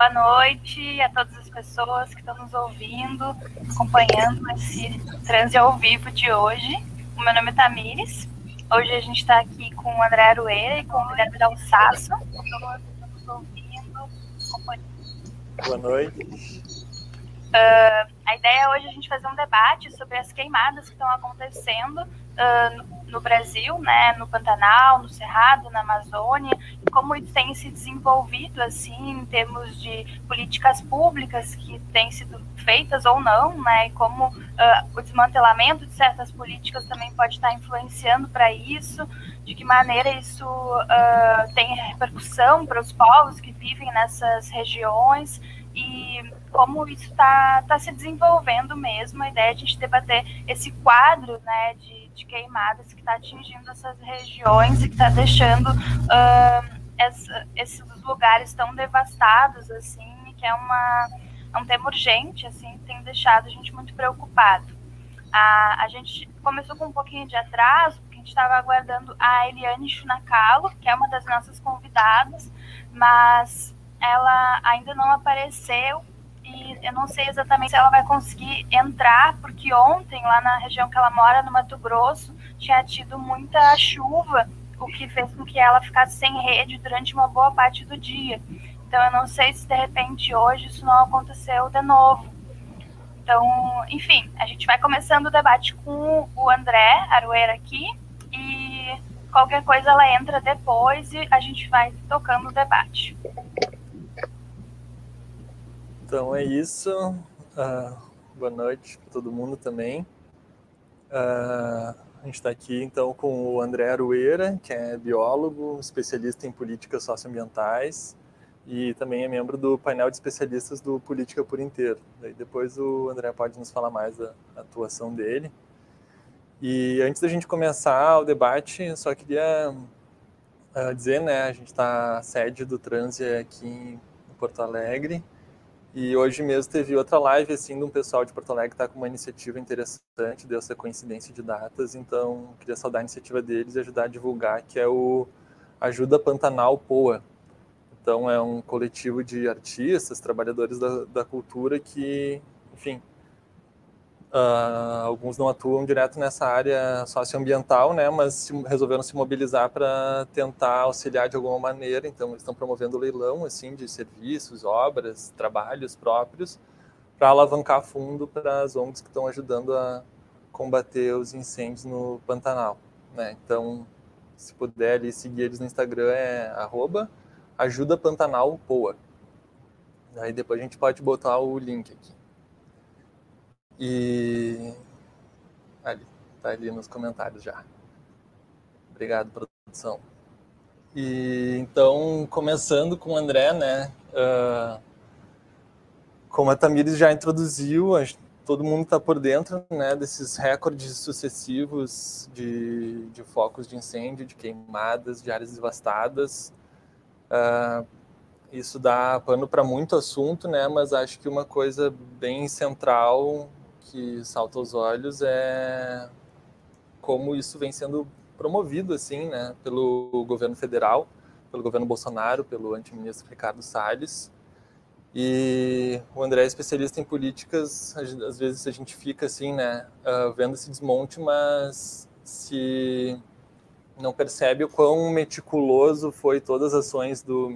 Boa noite a todas as pessoas que estão nos ouvindo, acompanhando esse transe ao vivo de hoje. O meu nome é Tamires. Hoje a gente está aqui com o André Arueira e com o Guilherme Dalsasso. Boa noite. Uh, a ideia é hoje a gente fazer um debate sobre as queimadas que estão acontecendo uh, no Brasil, né, no Pantanal, no Cerrado, na Amazônia, e como isso tem se desenvolvido assim em termos de políticas públicas que têm sido feitas ou não, né, e como uh, o desmantelamento de certas políticas também pode estar influenciando para isso, de que maneira isso uh, tem repercussão para os povos que vivem nessas regiões e como isso está tá se desenvolvendo mesmo, a ideia é a gente debater esse quadro né, de, de queimadas que está atingindo essas regiões e que está deixando uh, essa, esses lugares tão devastados, assim, que é, uma, é um tema urgente, assim, tem deixado a gente muito preocupado. A, a gente começou com um pouquinho de atraso, porque a gente estava aguardando a Eliane Chunacalo, que é uma das nossas convidadas, mas ela ainda não apareceu e eu não sei exatamente se ela vai conseguir entrar, porque ontem, lá na região que ela mora, no Mato Grosso, tinha tido muita chuva, o que fez com que ela ficasse sem rede durante uma boa parte do dia. Então, eu não sei se de repente hoje isso não aconteceu de novo. Então, enfim, a gente vai começando o debate com o André Aroeira aqui e qualquer coisa ela entra depois e a gente vai tocando o debate. Então é isso. Uh, boa noite para todo mundo também. Uh, a gente está aqui então com o André Arueira, que é biólogo, especialista em políticas socioambientais e também é membro do painel de especialistas do Política por Inteiro. Daí depois o André pode nos falar mais da atuação dele. E antes da gente começar o debate, só queria uh, dizer, né, a gente está sede do Transe aqui em Porto Alegre e hoje mesmo teve outra live assim de um pessoal de Porto Alegre que está com uma iniciativa interessante, deu essa coincidência de datas, então queria saudar a iniciativa deles e ajudar a divulgar, que é o Ajuda Pantanal Poa. Então é um coletivo de artistas, trabalhadores da, da cultura que, enfim, Uh, alguns não atuam direto nessa área socioambiental, né, mas se, resolveram se mobilizar para tentar auxiliar de alguma maneira. Então, eles estão promovendo leilão assim de serviços, obras, trabalhos próprios para alavancar fundo para as ONGs que estão ajudando a combater os incêndios no Pantanal. Né? Então, se puder ali, seguir eles no Instagram é arroba ajuda Pantanal Poa. Aí depois a gente pode botar o link aqui. E ali, tá ali nos comentários já. Obrigado, produção. E então, começando com o André, né? Uh, como a Tamires já introduziu, todo mundo está por dentro né, desses recordes sucessivos de, de focos de incêndio, de queimadas, de áreas devastadas. Uh, isso dá pano para muito assunto, né? Mas acho que uma coisa bem central que salta aos olhos é como isso vem sendo promovido assim, né, pelo governo federal, pelo governo Bolsonaro, pelo antiministro Ricardo Salles. E o André é especialista em políticas, às vezes a gente fica assim, né, uh, vendo esse desmonte, mas se não percebe o quão meticuloso foi todas as ações do,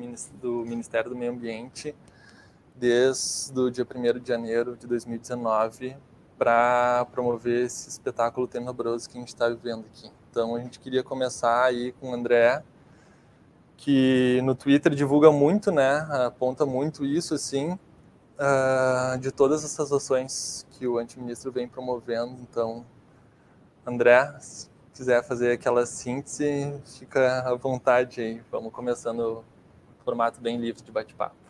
do Ministério do Meio Ambiente desde o dia 1 de janeiro de 2019 para promover esse espetáculo tenebroso que a gente está vivendo aqui. Então a gente queria começar aí com o André, que no Twitter divulga muito, né? Aponta muito isso, assim, uh, de todas essas ações que o antiministro vem promovendo. Então, André, se quiser fazer aquela síntese, fica à vontade aí. Vamos começando o formato bem livre de bate-papo.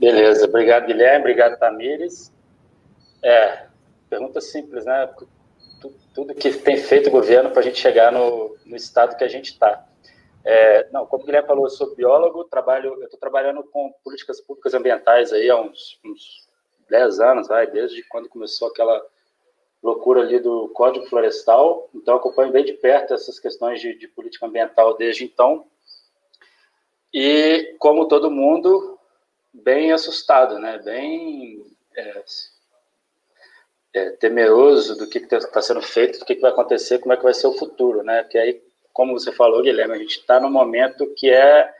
Beleza, obrigado Guilherme, obrigado Tamires. É, pergunta simples, né? Tudo que tem feito o governo para a gente chegar no, no estado que a gente está. É, não, como o Guilherme falou, eu sou biólogo, trabalho, eu estou trabalhando com políticas públicas ambientais aí há uns, uns 10 anos, vai, desde quando começou aquela loucura ali do Código Florestal, então acompanho bem de perto essas questões de, de política ambiental desde então. E como todo mundo, bem assustado, né? Bem é, é, temeroso do que está sendo feito, do que, que vai acontecer, como é que vai ser o futuro, né? Porque aí, como você falou, Guilherme, a gente está num momento que é,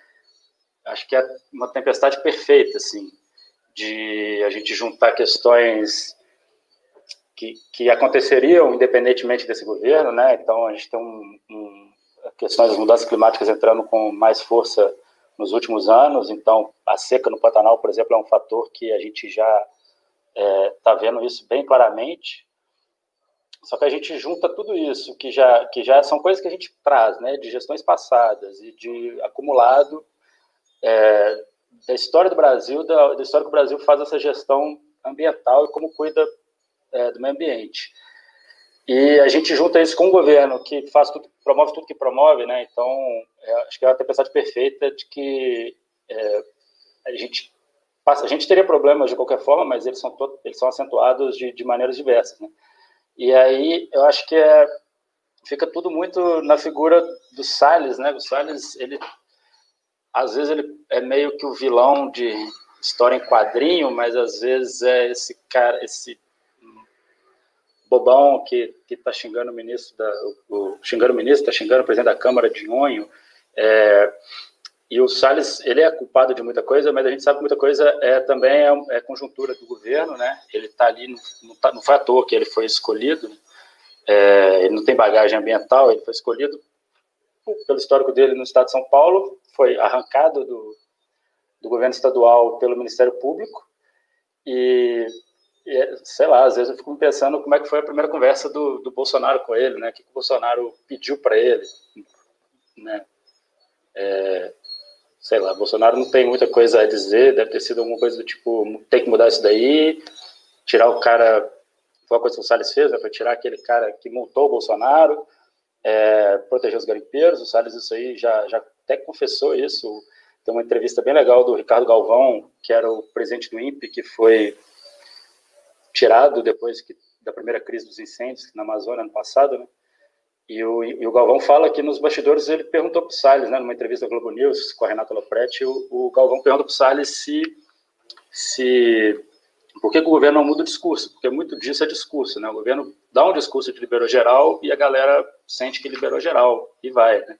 acho que é uma tempestade perfeita, assim, de a gente juntar questões que, que aconteceriam independentemente desse governo, né? Então a gente tem um, um, questões das mudanças climáticas entrando com mais força nos últimos anos. Então a seca no Pantanal, por exemplo, é um fator que a gente já está é, tá vendo isso bem claramente. Só que a gente junta tudo isso, que já, que já são coisas que a gente traz, né, de gestões passadas e de acumulado é, da história do Brasil, da, da, história que o Brasil faz essa gestão ambiental e como cuida é, do meio ambiente. E a gente junta isso com um governo que faz tudo, promove tudo que promove, né? Então, é, acho que é uma tempestade perfeita de que é, a gente a gente teria problemas de qualquer forma, mas eles são, todos, eles são acentuados de, de maneiras diversas. Né? E aí eu acho que é, fica tudo muito na figura do Salles, né? O Salles, ele às vezes ele é meio que o vilão de história em quadrinho, mas às vezes é esse cara, esse bobão que está xingando o ministro da, o, o xingando o ministro, está xingando o presidente da Câmara de Onho. É, e o Salles, ele é culpado de muita coisa, mas a gente sabe que muita coisa é também é, é conjuntura do governo, né? Ele está ali, não, não, tá, não foi à toa que ele foi escolhido, é, ele não tem bagagem ambiental, ele foi escolhido pelo histórico dele no estado de São Paulo, foi arrancado do, do governo estadual pelo Ministério Público, e, sei lá, às vezes eu fico pensando como é que foi a primeira conversa do, do Bolsonaro com ele, né? O que, o Bolsonaro pediu para ele, né? É, sei lá, Bolsonaro não tem muita coisa a dizer, deve ter sido alguma coisa do tipo, tem que mudar isso daí, tirar o cara, foi a coisa que o Salles fez, né, foi tirar aquele cara que multou o Bolsonaro, é, proteger os garimpeiros, o Salles isso aí já, já até confessou isso, tem uma entrevista bem legal do Ricardo Galvão, que era o presidente do INPE, que foi tirado depois que, da primeira crise dos incêndios na Amazônia ano passado, né, e o, e o, Galvão fala que nos bastidores ele perguntou para o Salles, né, numa entrevista da Globo News com a Renata Lopretti, o, o Galvão perguntou para o Salles se, se por que, que, o governo não muda o discurso, porque muito disso é discurso, né? O governo dá um discurso de liberou geral e a galera sente que liberou geral e vai, né?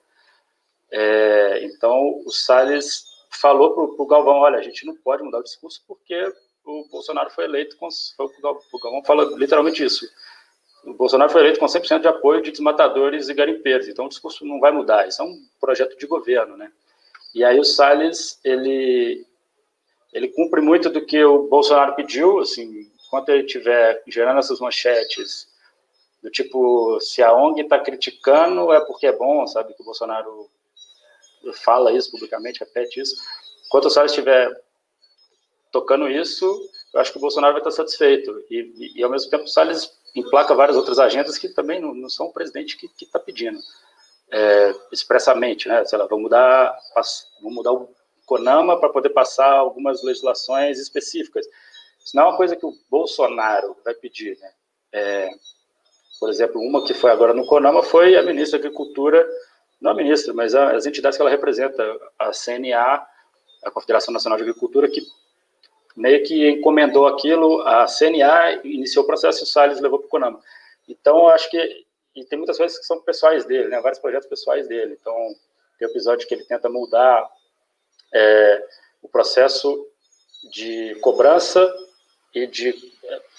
É, então o Salles falou para o Galvão, olha, a gente não pode mudar o discurso porque o Bolsonaro foi eleito com, foi, o Galvão fala literalmente isso o Bolsonaro foi eleito com 100% de apoio de desmatadores e garimpeiros, então o discurso não vai mudar, isso é um projeto de governo, né? E aí o Salles, ele, ele cumpre muito do que o Bolsonaro pediu, assim, enquanto ele estiver gerando essas manchetes do tipo, se a ONG está criticando é porque é bom, sabe, que o Bolsonaro fala isso publicamente, repete isso, enquanto o Salles estiver tocando isso, eu acho que o Bolsonaro vai estar satisfeito, e, e, ao mesmo tempo o Salles emplaca várias outras agendas que também não, não são o presidente que está pedindo é, expressamente, né? Sei lá, vamos mudar, vamos mudar o CONAMA para poder passar algumas legislações específicas. Isso não é uma coisa que o Bolsonaro vai pedir, né? É, por exemplo, uma que foi agora no CONAMA foi a ministra da Agricultura, não a ministra, mas as entidades que ela representa, a CNA, a Confederação Nacional de Agricultura, que meio que encomendou aquilo, a CNA iniciou o processo e o Salles levou para o CONAMA. Então, acho que e tem muitas coisas que são pessoais dele, né? Vários projetos pessoais dele. Então, tem episódio que ele tenta mudar é, o processo de cobrança e de é.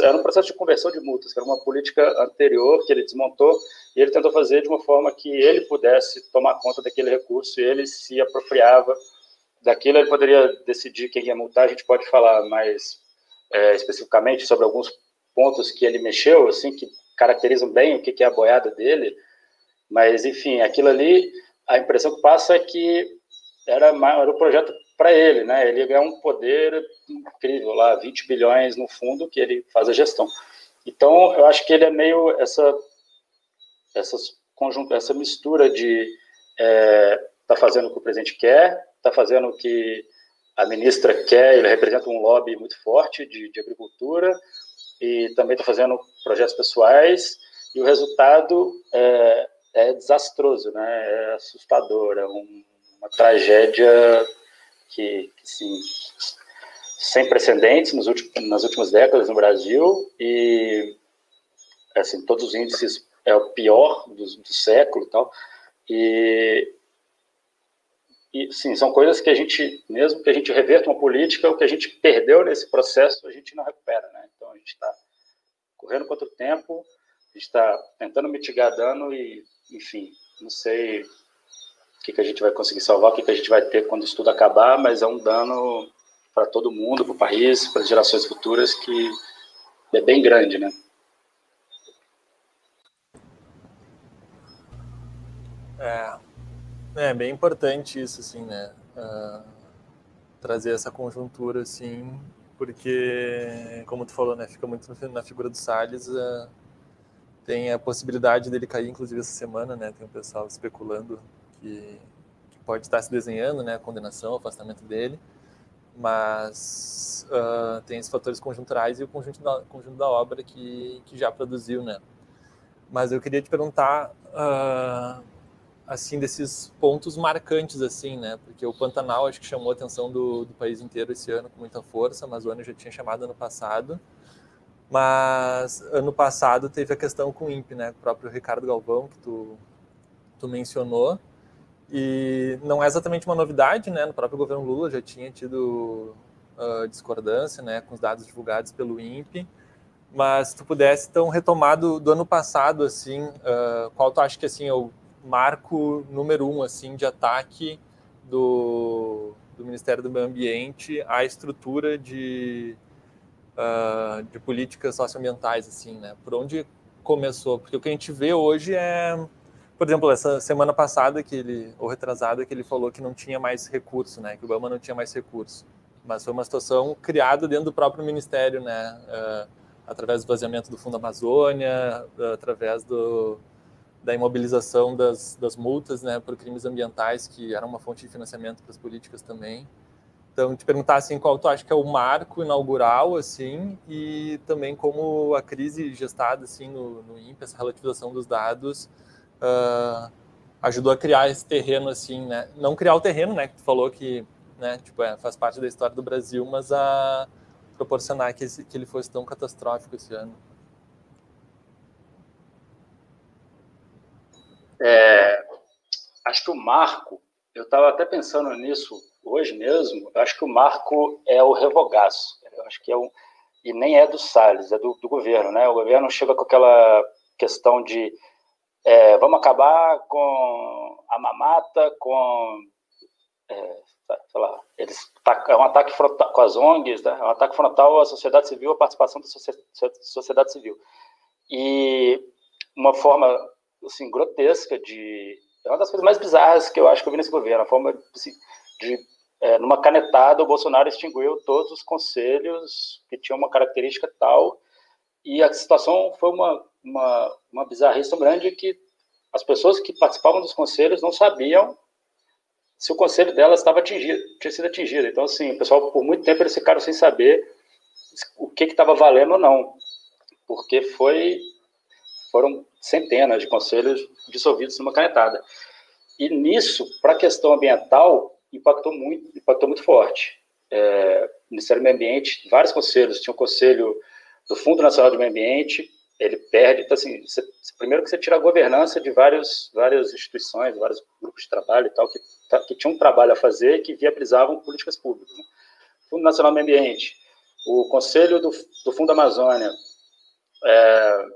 Era um processo de conversão de multas, que era uma política anterior que ele desmontou e ele tentou fazer de uma forma que ele pudesse tomar conta daquele recurso e ele se apropriava daquilo ele poderia decidir quem ia multar, a gente pode falar mais é, especificamente sobre alguns pontos que ele mexeu, assim, que caracterizam bem o que é a boiada dele, mas, enfim, aquilo ali, a impressão que passa é que era, era um projeto para ele, né, ele ganhar um poder incrível lá, 20 bilhões no fundo que ele faz a gestão. Então, eu acho que ele é meio essa, essas, essa mistura de é, tá fazendo o que o presidente quer, está fazendo o que a ministra quer, ele representa um lobby muito forte de, de agricultura e também está fazendo projetos pessoais e o resultado é, é desastroso, né? é assustador, é um, uma tragédia que, que sim, sem precedentes nos últimos, nas últimas décadas no Brasil e assim todos os índices é o pior do, do século e tal e e sim, são coisas que a gente, mesmo que a gente reverta uma política, o que a gente perdeu nesse processo, a gente não recupera, né? Então a gente está correndo contra o tempo, a gente está tentando mitigar dano e, enfim, não sei o que, que a gente vai conseguir salvar, o que, que a gente vai ter quando isso tudo acabar, mas é um dano para todo mundo, para o país, para as gerações futuras, que é bem grande, né? É, é bem importante isso, assim, né? Uh, trazer essa conjuntura, assim, porque, como tu falou, né? Fica muito na figura do Salles. Uh, tem a possibilidade dele cair, inclusive, essa semana, né? Tem o pessoal especulando que, que, pode estar se desenhando, né? A condenação, o afastamento dele. Mas uh, tem esses fatores conjunturais e o conjunto da, conjunto da obra que, que já produziu, né? Mas eu queria te perguntar assim desses pontos marcantes assim, né? Porque o Pantanal acho que chamou a atenção do, do país inteiro esse ano com muita força, a Amazônia já tinha chamado ano passado. Mas ano passado teve a questão com o INPE, né? O próprio Ricardo Galvão que tu tu mencionou. E não é exatamente uma novidade, né? No próprio governo Lula já tinha tido uh, discordância, né, com os dados divulgados pelo INPE. Mas se tu pudesse então retomar do, do ano passado assim, uh, qual tu acha que assim o marco número um assim de ataque do, do Ministério do Meio Ambiente à estrutura de, uh, de políticas socioambientais, assim, né? Por onde começou? Porque o que a gente vê hoje é, por exemplo, essa semana passada que ele, ou retrasada, que ele falou que não tinha mais recurso, né? Que o Obama não tinha mais recurso. Mas foi uma situação criada dentro do próprio Ministério, né? Uh, através do vazamento do Fundo Amazônia, através do, da imobilização das, das multas né, por crimes ambientais, que era uma fonte de financiamento para as políticas também. Então, te perguntar assim, qual tu acha que é o marco inaugural, assim, e também como a crise gestada assim no, no INPE, essa relativização dos dados, uh, ajudou a criar esse terreno, assim, né? Não criar o terreno, né? Que tu falou que, né? Tipo, é, faz parte da história do Brasil, mas a proporcionar que, esse, que ele fosse tão catastrófico esse ano. É, acho que o marco, eu estava até pensando nisso hoje mesmo, acho que o marco é o revogaço. Acho que é um, e nem é do Salles, é do, do governo, né? O governo chega com aquela questão de é, vamos acabar com a mamata, com é, sei lá, eles é um ataque frontal com as ONGs, né? é um ataque frontal à sociedade civil, à participação da sociedade civil. E uma forma assim, grotesca de. É uma das coisas mais bizarras que eu acho que eu vi nesse governo. A forma assim, de. É, numa canetada, o Bolsonaro extinguiu todos os conselhos que tinham uma característica tal. E a situação foi uma, uma, uma bizarrice tão grande que as pessoas que participavam dos conselhos não sabiam se o conselho delas estava atingido, tinha sido atingido. Então, assim, o pessoal, por muito tempo, eles ficaram sem saber o que estava valendo ou não, porque foi foram centenas de conselhos dissolvidos numa canetada. E nisso, para a questão ambiental, impactou muito, impactou muito forte. É, Ministério do Meio Ambiente, vários conselhos, tinha o um conselho do Fundo Nacional do Meio Ambiente, ele perde, então assim, você, primeiro que você tira a governança de vários, várias instituições, vários grupos de trabalho e tal, que, tá, que tinham um trabalho a fazer e que viabilizavam políticas públicas. Né? Fundo Nacional do Meio Ambiente, o Conselho do, do Fundo Amazônia, é,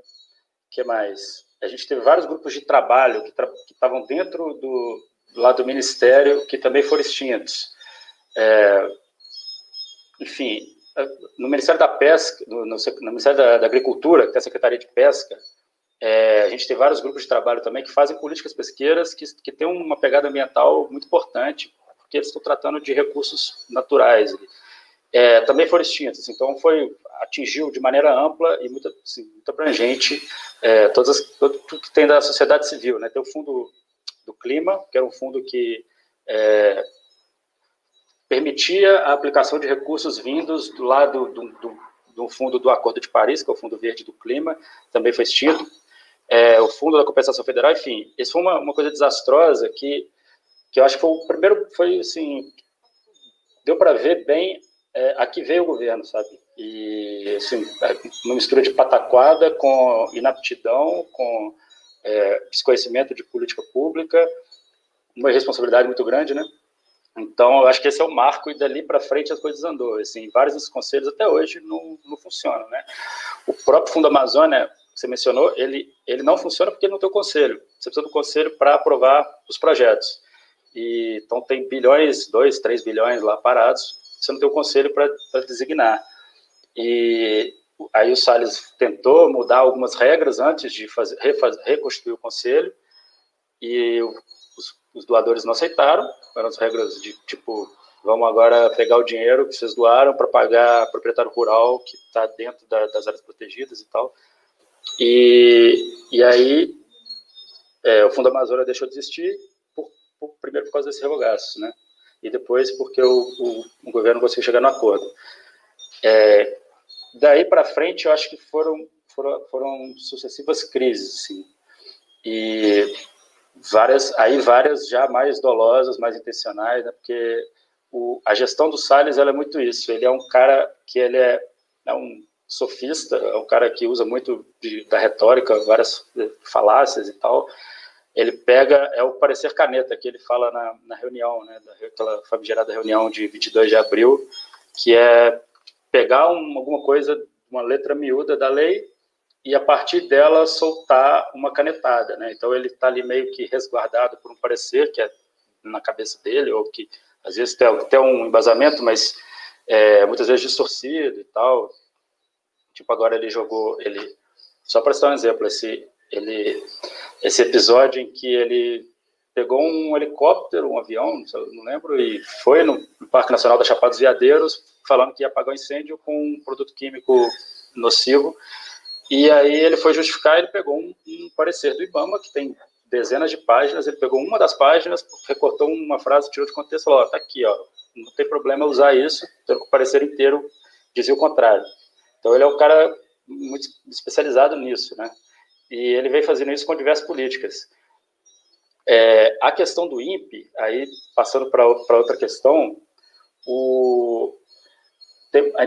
que mais? A gente teve vários grupos de trabalho que estavam dentro do, lado do Ministério que também foram extintos. É, enfim, no Ministério da Pesca, no, no, no Ministério da, da, Agricultura, que tem a Secretaria de Pesca, é, a gente tem vários grupos de trabalho também que fazem políticas pesqueiras que, que têm uma pegada ambiental muito importante, porque eles estão tratando de recursos naturais. É, também foram extintos, então foi atingiu de maneira ampla e muito, assim, muito abrangente é, todas as, tudo, tudo que tem da sociedade civil. Né? Tem o Fundo do Clima, que era um fundo que é, permitia a aplicação de recursos vindos do lado do, do, do, fundo do Acordo de Paris, que é o Fundo Verde do Clima, também foi extinto. É, o Fundo da Compensação Federal, enfim, isso foi uma, uma coisa desastrosa que que eu acho que foi o primeiro, foi assim, deu para ver bem é, a que veio o governo, sabe? E, assim, uma mistura de pataquada com inaptidão, com é, desconhecimento de política pública, uma responsabilidade muito grande, né? Então, eu acho que esse é o marco e dali para frente as coisas andou. Assim, vários dos conselhos até hoje não, não funcionam, né? O próprio Fundo Amazônia, você mencionou, ele, ele não funciona porque não tem o conselho. Você precisa do conselho para aprovar os projetos. E, então, tem bilhões, dois, três bilhões lá parados, você não tem o conselho para designar. E aí o Salles tentou mudar algumas regras antes de fazer, refazer, o conselho, e os, os doadores não aceitaram, eram as regras de tipo, vamos agora pegar o dinheiro que vocês doaram para pagar proprietário rural que está dentro da, das áreas protegidas e tal. E, e aí é, o Fundo Amazônia deixou de existir, por, por, primeiro por causa desse revogaço, né? E depois porque o, o, o governo conseguiu chegar no acordo. É, daí para frente, eu acho que foram, foram, foram sucessivas crises. E várias, aí várias já mais dolosas, mais intencionais, né? Porque o, a gestão do Salles é muito isso. Ele é um cara que ele é, é um sofista, é um cara que usa muito de, da retórica, várias falácias e tal. Ele pega, é o parecer caneta que ele fala na, na reunião, né, daquela famigerada reunião de 22 de abril, que é pegar um, alguma coisa, uma letra miúda da lei e a partir dela soltar uma canetada, né? Então ele está ali meio que resguardado por um parecer que é na cabeça dele ou que às vezes tem até um embasamento, mas é, muitas vezes distorcido e tal. Tipo agora ele jogou, ele só para citar um exemplo, esse ele esse episódio em que ele pegou um helicóptero, um avião, não lembro, e foi no Parque Nacional da Chapada dos Veadeiros, falando que ia apagar o incêndio com um produto químico nocivo. E aí ele foi justificar, ele pegou um, um parecer do IBAMA, que tem dezenas de páginas, ele pegou uma das páginas, recortou uma frase, tirou de contexto e falou, ó, tá aqui, ó, não tem problema usar isso, pelo que o parecer inteiro dizia o contrário. Então ele é um cara muito especializado nisso, né? E ele vem fazendo isso com diversas políticas. É, a questão do INPE, aí passando para outra questão, o,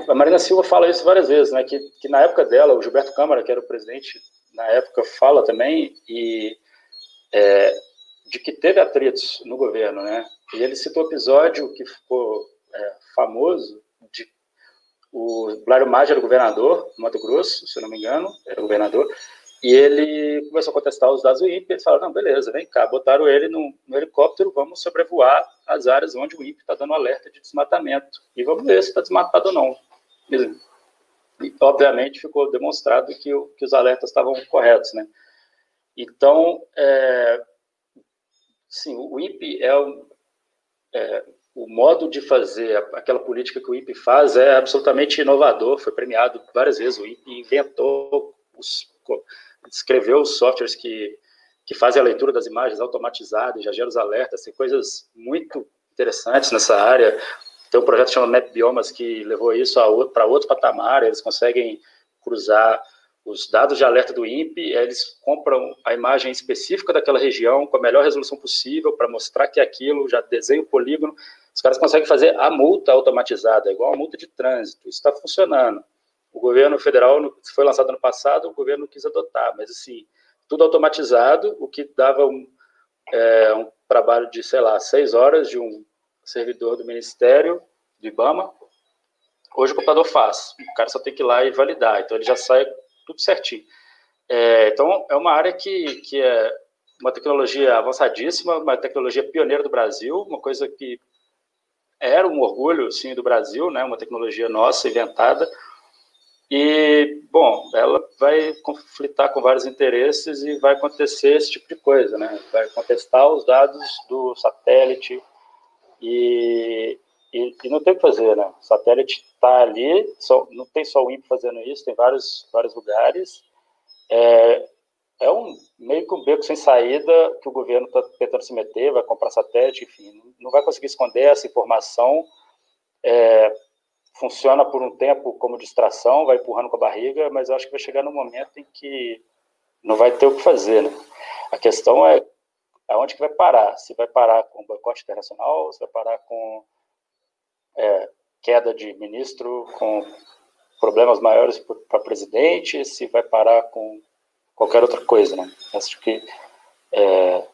a Marina Silva fala isso várias vezes, né, que, que na época dela, o Gilberto Câmara, que era o presidente na época, fala também e, é, de que teve atritos no governo, né, e ele citou o episódio que ficou é, famoso, de o Blário Maggi era governador do Mato Grosso, se eu não me engano, era governador, e ele começou a contestar os dados do INPE, eles falaram, não, beleza, vem cá, botaram ele no, no helicóptero, vamos sobrevoar as áreas onde o INPE está dando alerta de desmatamento, e vamos ver se está desmatado ou não. E, obviamente, ficou demonstrado que, o, que os alertas estavam corretos, né? Então, é, sim, o INPE é, o, é o modo de fazer aquela política que o INPE faz é absolutamente inovador, foi premiado várias vezes, o INPE inventou os escreveu os softwares que, que fazem a leitura das imagens automatizadas, já geram os alertas, tem coisas muito interessantes nessa área. Tem um projeto chamado Map Biomas que levou isso para outro patamar, eles conseguem cruzar os dados de alerta do INPE, eles compram a imagem específica daquela região com a melhor resolução possível para mostrar que aquilo, já desenha o polígono, os caras conseguem fazer a multa automatizada, igual a multa de trânsito, isso está funcionando. O governo federal, foi lançado ano passado, o governo quis adotar, mas assim, tudo automatizado, o que dava um, é, um trabalho de, sei lá, seis horas de um servidor do Ministério, do IBAMA, hoje o computador faz, o cara só tem que ir lá e validar, então ele já sai tudo certinho. É, então, é uma área que, que é uma tecnologia avançadíssima, uma tecnologia pioneira do Brasil, uma coisa que era um orgulho, sim, do Brasil, né, uma tecnologia nossa, inventada, e, bom, ela vai conflitar com vários interesses e vai acontecer esse tipo de coisa, né? Vai contestar os dados do satélite e, e, e não tem o que fazer, né? O satélite está ali, só, não tem só o INPE fazendo isso, tem vários, vários lugares. É, é um meio que um beco sem saída que o governo está tentando se meter, vai comprar satélite, enfim, não vai conseguir esconder essa informação. É, funciona por um tempo como distração, vai empurrando com a barriga, mas eu acho que vai chegar num momento em que não vai ter o que fazer, né? A questão é aonde que vai parar? Se vai parar com boicote internacional, se vai parar com é, queda de ministro, com problemas maiores para presidente, se vai parar com qualquer outra coisa, né? Acho que é,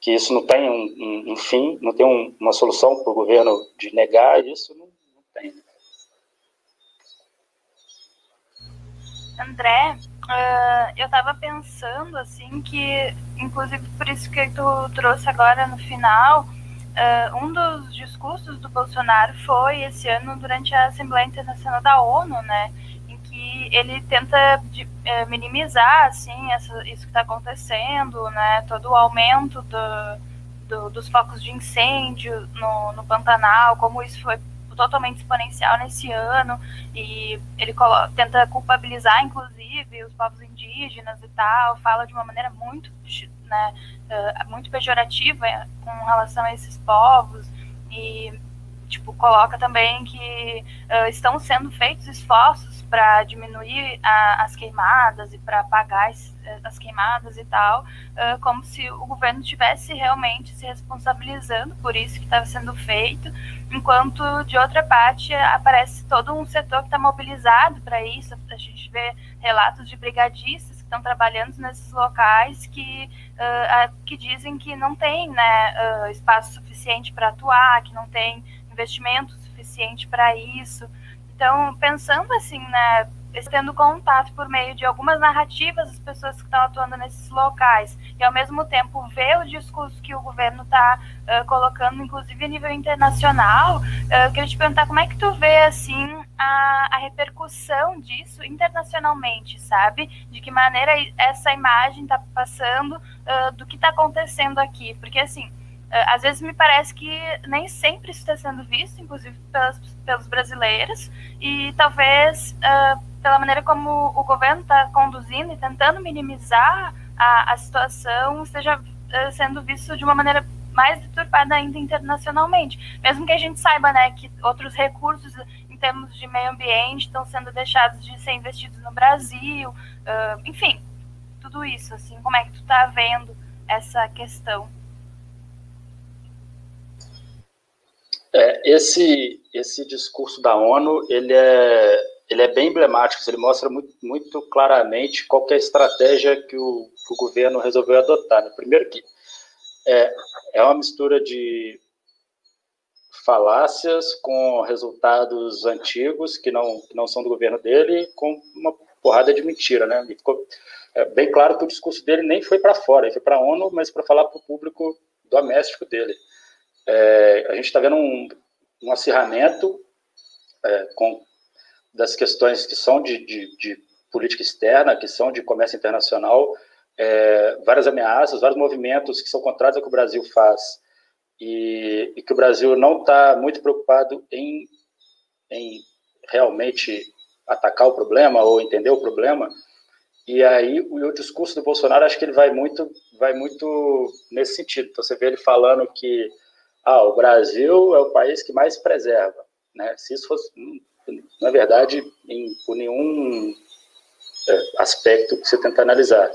que isso não tem um, um, um fim, não tem um, uma solução para o governo de negar isso, não, não tem. Né? André, uh, eu estava pensando assim que, inclusive por isso que tu trouxe agora no final, uh, um dos discursos do Bolsonaro foi esse ano durante a Assembleia Internacional da ONU, né? Em que ele tenta de, uh, minimizar assim essa, isso que está acontecendo, né? Todo o aumento do, do, dos focos de incêndio no, no Pantanal, como isso foi totalmente exponencial nesse ano e ele tenta culpabilizar, inclusive, os povos indígenas e tal, fala de uma maneira muito, né, uh, muito pejorativa com relação a esses povos e tipo coloca também que uh, estão sendo feitos esforços para diminuir a, as queimadas e para apagar as, as, queimadas e tal, uh, como se o governo estivesse realmente se responsabilizando por isso que estava sendo feito, enquanto de outra parte aparece todo um setor que está mobilizado para isso. A gente vê relatos de brigadistas que estão trabalhando nesses locais que, uh, que dizem que não tem né, espaço suficiente para atuar, que não tem investimento suficiente para isso. Então, pensando assim, né, tendo contato por meio de algumas narrativas das pessoas que estão atuando nesses locais e ao mesmo tempo ver o discurso que o governo está uh, colocando, inclusive a nível internacional, uh, queria te perguntar como é que tu vê assim a, a repercussão disso internacionalmente, sabe? De que maneira essa imagem está passando uh, do que está acontecendo aqui, porque assim às vezes me parece que nem sempre isso está sendo visto, inclusive pelas, pelos brasileiros, e talvez uh, pela maneira como o governo está conduzindo e tentando minimizar a, a situação, esteja uh, sendo visto de uma maneira mais deturpada ainda internacionalmente. Mesmo que a gente saiba né, que outros recursos em termos de meio ambiente estão sendo deixados de ser investidos no Brasil, uh, enfim, tudo isso, assim, como é que tu está vendo essa questão? É, esse, esse discurso da ONU, ele é, ele é bem emblemático, ele mostra muito, muito claramente qual é a estratégia que o, que o governo resolveu adotar. Né? Primeiro que é, é uma mistura de falácias com resultados antigos que não, que não são do governo dele, com uma porrada de mentira, né? E ficou é, bem claro que o discurso dele nem foi para fora, ele foi para a ONU, mas para falar para o público doméstico dele é, a gente está vendo um, um acirramento é, com, das questões que são de, de, de, política externa, que são de comércio internacional, é, várias ameaças, vários movimentos que são contrários ao que o Brasil faz e, e que o Brasil não está muito preocupado em, em realmente atacar o problema ou entender o problema. E aí o, o, discurso do Bolsonaro acho que ele vai muito vai muito nesse sentido. Então você vê ele falando que ah, o Brasil é o país que mais preserva. Né? Se isso fosse, na verdade, em, por nenhum é, aspecto que você tenta analisar.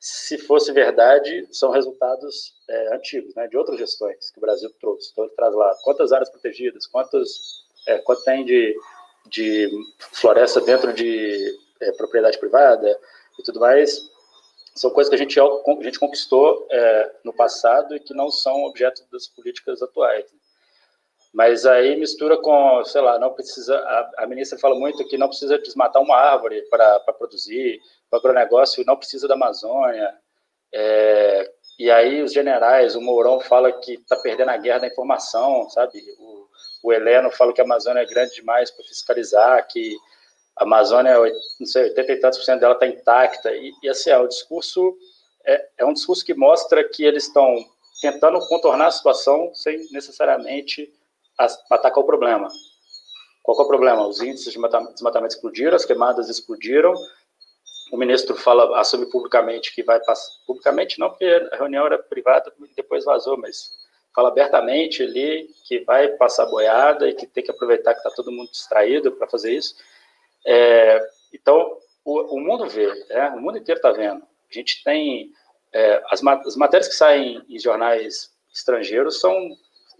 Se fosse verdade, são resultados é, antigos, né, de outras gestões que o Brasil trouxe. Então, ele traz lá quantas áreas protegidas, quantas, é, quanto tem de, de floresta dentro de é, propriedade privada e tudo mais são coisas que a gente, a gente conquistou é, no passado e que não são objeto das políticas atuais. Mas aí mistura com, sei lá, não precisa. A, a ministra fala muito que não precisa desmatar uma árvore para produzir, o agronegócio não precisa da Amazônia. É, e aí os generais, o Mourão fala que está perdendo a guerra da informação, sabe? O, o Heleno fala que a Amazônia é grande demais para fiscalizar, que a Amazônia, não sei, 80 e tantos por cento dela está intacta, e, e, assim, é, o discurso é, é um discurso que mostra que eles estão tentando contornar a situação sem necessariamente atacar o problema. Qual é o problema? Os índices de desmatamento explodiram, as queimadas explodiram, o ministro fala, assume publicamente que vai passar, publicamente não, porque a reunião era privada e depois vazou, mas fala abertamente ali que vai passar boiada e que tem que aproveitar que está todo mundo distraído para fazer isso. É, então, o, o, mundo vê, né? o mundo inteiro está vendo. A gente tem É, as, as matérias que saem em jornais estrangeiros são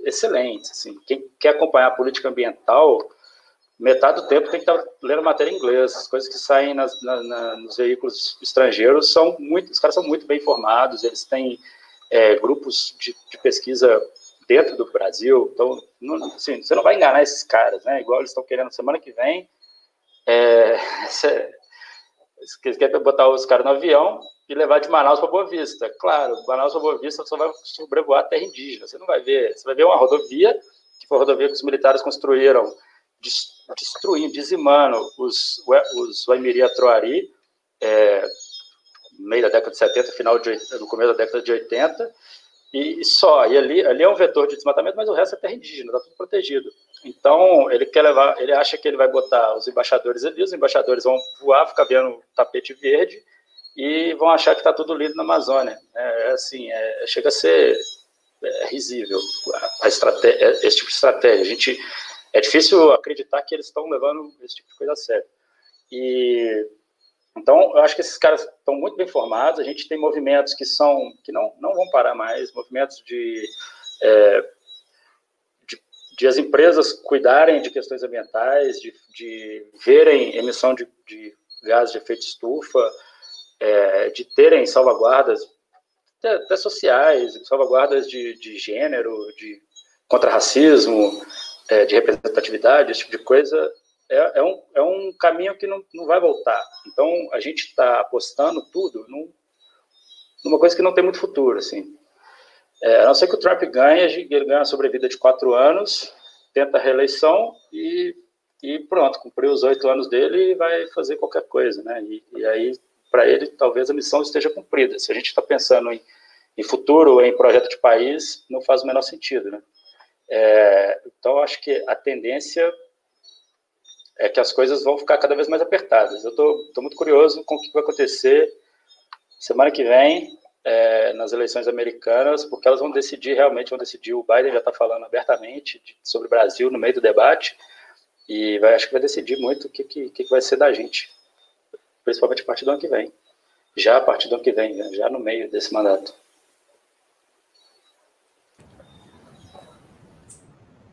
excelentes. Assim. Quem quer acompanhar a política ambiental, metade do tempo tem que estar lendo matéria em inglês. As coisas que saem nas, na, na, nos veículos estrangeiros são muito, os caras são muito bem informados, eles têm é, grupos de, de, pesquisa dentro do Brasil. Então, não, assim, você não vai enganar esses caras, né? Igual eles estão querendo semana que vem. É, querem botar os caras no avião e levar de Manaus para Boa Vista. Claro, Manaus para Boa Vista só vai sobrevoar a terra indígena. Você não vai ver. Você vai ver uma rodovia, que foi a rodovia que os militares construíram, destruindo, dizimando os, os Waimiri Atroari, é, no meio da década de 70, final de, no começo da década de 80, e, e só. E ali, ali é um vetor de desmatamento, mas o resto é terra indígena, está tudo protegido. Então, ele quer levar, ele acha que ele vai botar os embaixadores ali, os embaixadores vão voar, ficar vendo tapete verde, e vão achar que está tudo lindo na Amazônia. É, é assim, é, chega a ser é, risível a, estratégia, esse tipo de estratégia. A gente, é difícil acreditar que eles estão levando esse tipo de coisa a sério. E então, eu acho que esses caras estão muito bem formados. A gente tem movimentos que são que não, não vão parar mais, movimentos de, é, de, as empresas cuidarem de questões ambientais, de, de verem emissão de, de gases de efeito estufa, é, de terem salvaguardas até, até sociais, salvaguardas de, de gênero, de contra racismo, é, de representatividade, esse tipo de coisa, é, é, um, é um caminho que não, não vai voltar. Então, a gente está apostando tudo num, numa coisa que não tem muito futuro, assim. É, a não ser que o Trump ganhe, ele ganha uma sobrevida de quatro anos, tenta a reeleição e, e pronto, cumpriu os oito anos dele e vai fazer qualquer coisa, né? E, e aí para ele, talvez a missão esteja cumprida. Se a gente está pensando em, em futuro, em projeto de país, não faz o menor sentido, né? É, então, acho que a tendência é que as coisas vão ficar cada vez mais apertadas. Eu estou muito curioso com o que vai acontecer semana que vem é, nas eleições americanas, porque elas vão decidir, realmente vão decidir, o Biden já está falando abertamente de, sobre o Brasil no meio do debate, e vai, acho que vai decidir muito o que, que, que vai ser da gente principalmente a partir do ano que vem. Já a partir do ano que vem, né? já no meio desse mandato.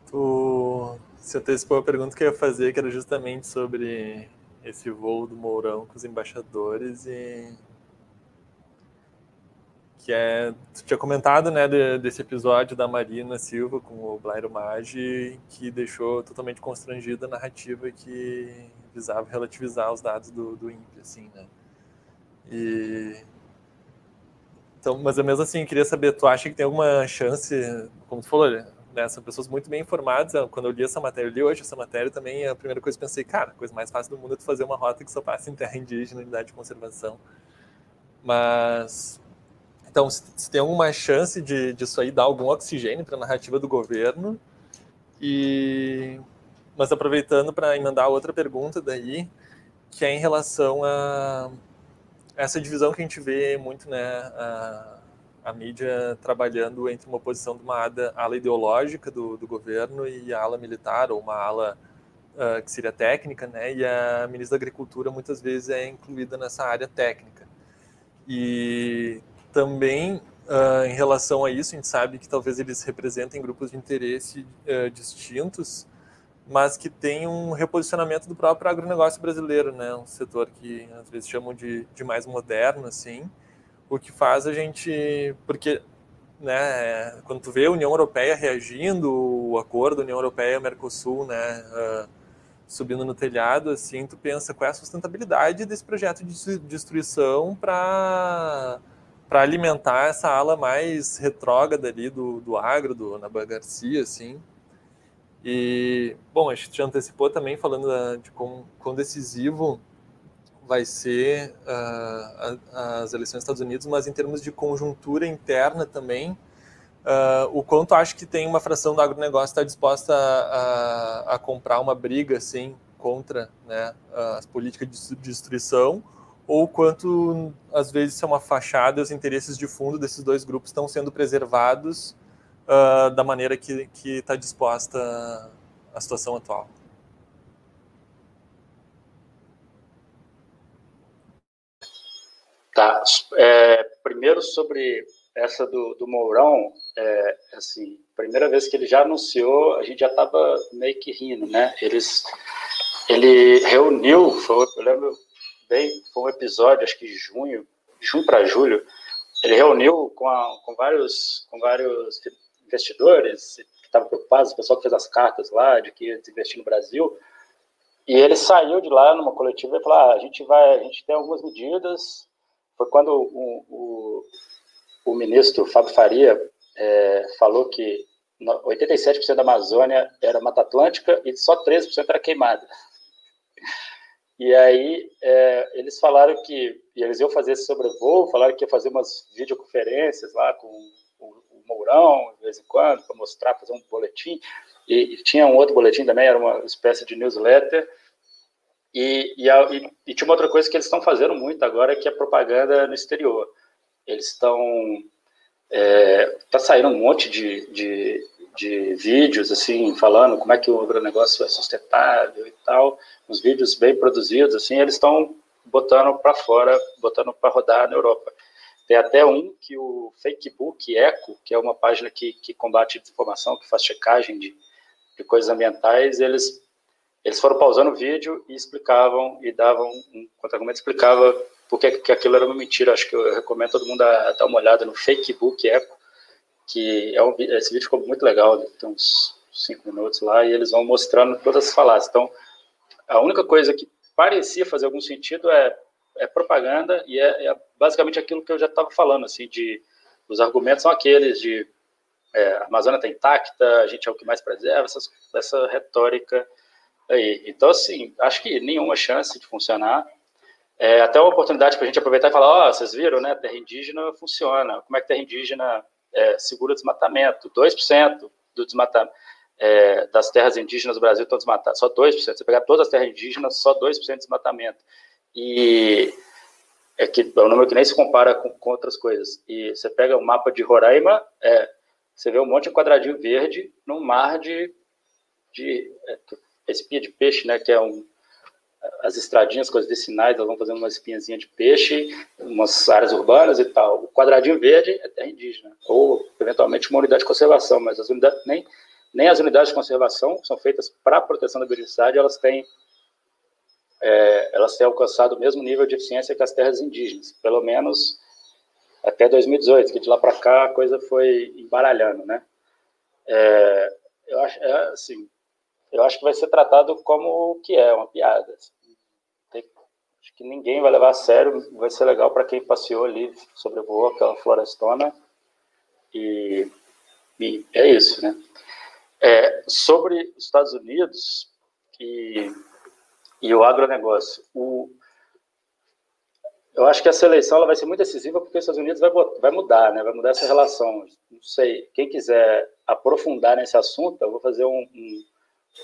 Tu se antecipou a pergunta que eu ia fazer, que era justamente sobre esse voo do Mourão com os embaixadores e que é tu tinha comentado né desse episódio da Marina Silva com o Blairo Maggi que deixou totalmente constrangida a narrativa que visava relativizar os dados do, do INPE, assim, né? E... Então, mas eu mesmo assim, queria saber, tu acha que tem alguma chance, como tu falou, né, são pessoas muito bem informadas, quando eu li essa matéria, eu li hoje essa matéria também, a primeira coisa que pensei, cara, a coisa mais fácil do mundo é tu fazer uma rota que só passa em terra indígena, unidade de conservação. Mas, então, se, tem alguma chance de disso aí dar algum oxigênio para a narrativa do governo, e mas aproveitando para emendar outra pergunta daí, que é em relação a essa divisão que a gente vê muito, né, a, a mídia trabalhando entre uma posição de uma ala, ala ideológica do, do, governo e a ala militar, ou uma ala uh, que seria técnica, né, e a ministra da Agricultura muitas vezes é incluída nessa área técnica. E também uh, em relação a isso, a gente sabe que talvez eles representem grupos de interesse uh, distintos, mas que tem um reposicionamento do próprio agronegócio brasileiro, né? Um setor que às vezes chamam de, de mais moderno, assim, o que faz a gente, porque, né? Quando tu vê a União Europeia reagindo, o acordo União Europeia Mercosul, né? Uh, subindo no telhado, assim, tu pensa qual é a sustentabilidade desse projeto de destruição para para alimentar essa ala mais retrógrada ali do, do agro, do Ana Garcia, assim, e, bom, a gente antecipou também falando da, de quão, quão decisivo vai ser uh, as eleições dos Estados Unidos, mas em termos de conjuntura interna também, uh, o quanto acho que tem uma fração do agronegócio está disposta a, a, a, comprar uma briga assim contra né, as políticas de destruição, ou quanto às vezes é uma fachada os interesses de fundo desses dois grupos estão sendo preservados uh, da maneira que está disposta a situação atual. Tá. É, primeiro sobre essa do, do Mourão, é, assim, primeira vez que ele já anunciou, a gente já estava meio que rindo, né? Eles, ele reuniu, foi, eu lembro foi um episódio, acho que de junho, junho para julho, ele reuniu com, a, com, vários, com vários investidores que estavam preocupados, o pessoal que fez as cartas lá, de que ia investir no Brasil, e ele saiu de lá numa coletiva e falou: ah, a gente vai, a gente tem algumas medidas. Foi quando o, o, o ministro Fábio Faria é, falou que 87% da Amazônia era Mata Atlântica e só 13% era queimada. E aí é, eles falaram que eles iam fazer esse sobrevoo, falaram que ia fazer umas videoconferências lá com o, o Mourão, de vez em quando, para mostrar, fazer um boletim. E, e, tinha um outro boletim também, era uma espécie de newsletter. E, e, e, e tinha uma outra coisa que eles estão fazendo muito agora, que é propaganda no exterior. Eles estão. É, saindo um monte de, de, de vídeos, assim, falando como é que o agronegócio é sustentável e tal, uns vídeos bem produzidos, assim, eles estão botando para fora, botando para rodar na Europa. Tem até um que o Fakebook Eco, que é uma página que, que combate desinformação, que faz checagem de, de coisas ambientais, eles eles foram pausando o vídeo e explicavam e davam um contra-argumento, explicava por que, que aquilo era uma mentira. Acho que eu recomendo todo mundo a, dar uma olhada no Fakebook Eco, que é um, esse vídeo ficou muito legal, tem uns cinco minutos lá, e eles vão mostrando todas as falácias. Então, a única coisa que parecia fazer algum sentido é, é propaganda e é, é, basicamente aquilo que eu já estava falando, assim, de os argumentos são aqueles de é, a Amazônia está intacta, a gente é o que mais preserva, essas, essa retórica aí. Então, assim, acho que nenhuma chance de funcionar. É até uma oportunidade para a gente aproveitar e falar, ó, oh, vocês viram, né, terra indígena funciona. Como é que terra indígena é, segura desmatamento? 2% do desmatamento. É, das terras indígenas do Brasil estão desmatadas, só 2%. Você pegar todas as terras indígenas, só 2% de desmatamento. E é, que, é um número que nem se compara com, com outras coisas. E você pega o mapa de Roraima, é, você vê um monte de quadradinho verde no mar de, de é, espinha de peixe, né, que é um, as estradinhas com as vicinais, elas vão fazendo uma espinhazinha de peixe, umas áreas urbanas e tal. O quadradinho verde é terra indígena, ou eventualmente uma unidade de conservação, mas as unidades, nem, nem as unidades de conservação são feitas para proteção da biodiversidade, elas têm, é, elas têm alcançado o mesmo nível de eficiência que as terras indígenas, pelo menos até 2018, que de lá para cá a coisa foi embaralhando, né? É, eu acho, é, assim, eu acho que vai ser tratado como o que é, uma piada. Assim. Tem, acho que ninguém vai levar a sério, vai ser legal para quem passeou ali, sobrevoou aquela florestona, e, e é isso, né? É, sobre os Estados Unidos e, e o agronegócio, o, eu acho que essa eleição ela vai ser muito decisiva porque os Estados Unidos vai, vai mudar, né? vai mudar essa relação. Não sei, quem quiser aprofundar nesse assunto, eu vou fazer um, um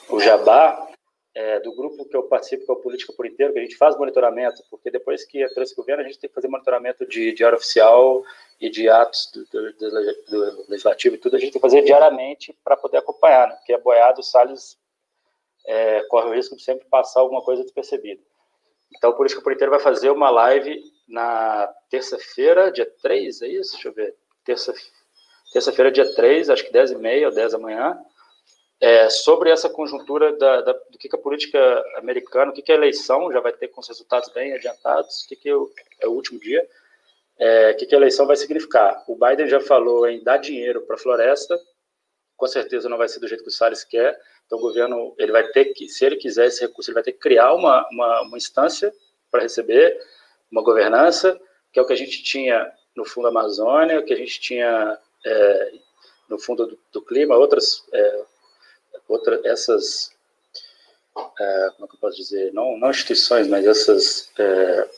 o Jabá, é, do grupo que eu participo, que é o Política por Inteiro, que a gente faz monitoramento, porque depois que entra esse governo, a gente tem que fazer monitoramento de diário oficial e de atos do, do, do, legislativo e tudo, a gente tem que fazer diariamente para poder acompanhar, né? porque é boiado, o Salles é, corre o risco de sempre passar alguma coisa despercebida. Então, o Política por Inteiro vai fazer uma live na terça-feira, dia 3, é isso? Deixa eu ver. Terça-feira, terça dia 3, acho que 10 e meia ou 10 da manhã, é, sobre essa conjuntura da, da, do que, que, a política americana, o que, que a eleição já vai ter com os resultados bem adiantados, o que, que o, é o último dia, é, o que, que a eleição vai significar. O Biden já falou em dar dinheiro para a floresta, com certeza não vai ser do jeito que o Salles quer, então o governo ele vai ter que, se ele quiser esse recurso, ele vai ter que criar uma, uma, uma instância para receber, uma governança, que é o que a gente tinha no Fundo Amazônia, o que a gente tinha é, no Fundo do, do Clima, outras é, outra, essas, é, como é que eu posso dizer, não, não instituições, mas essas é,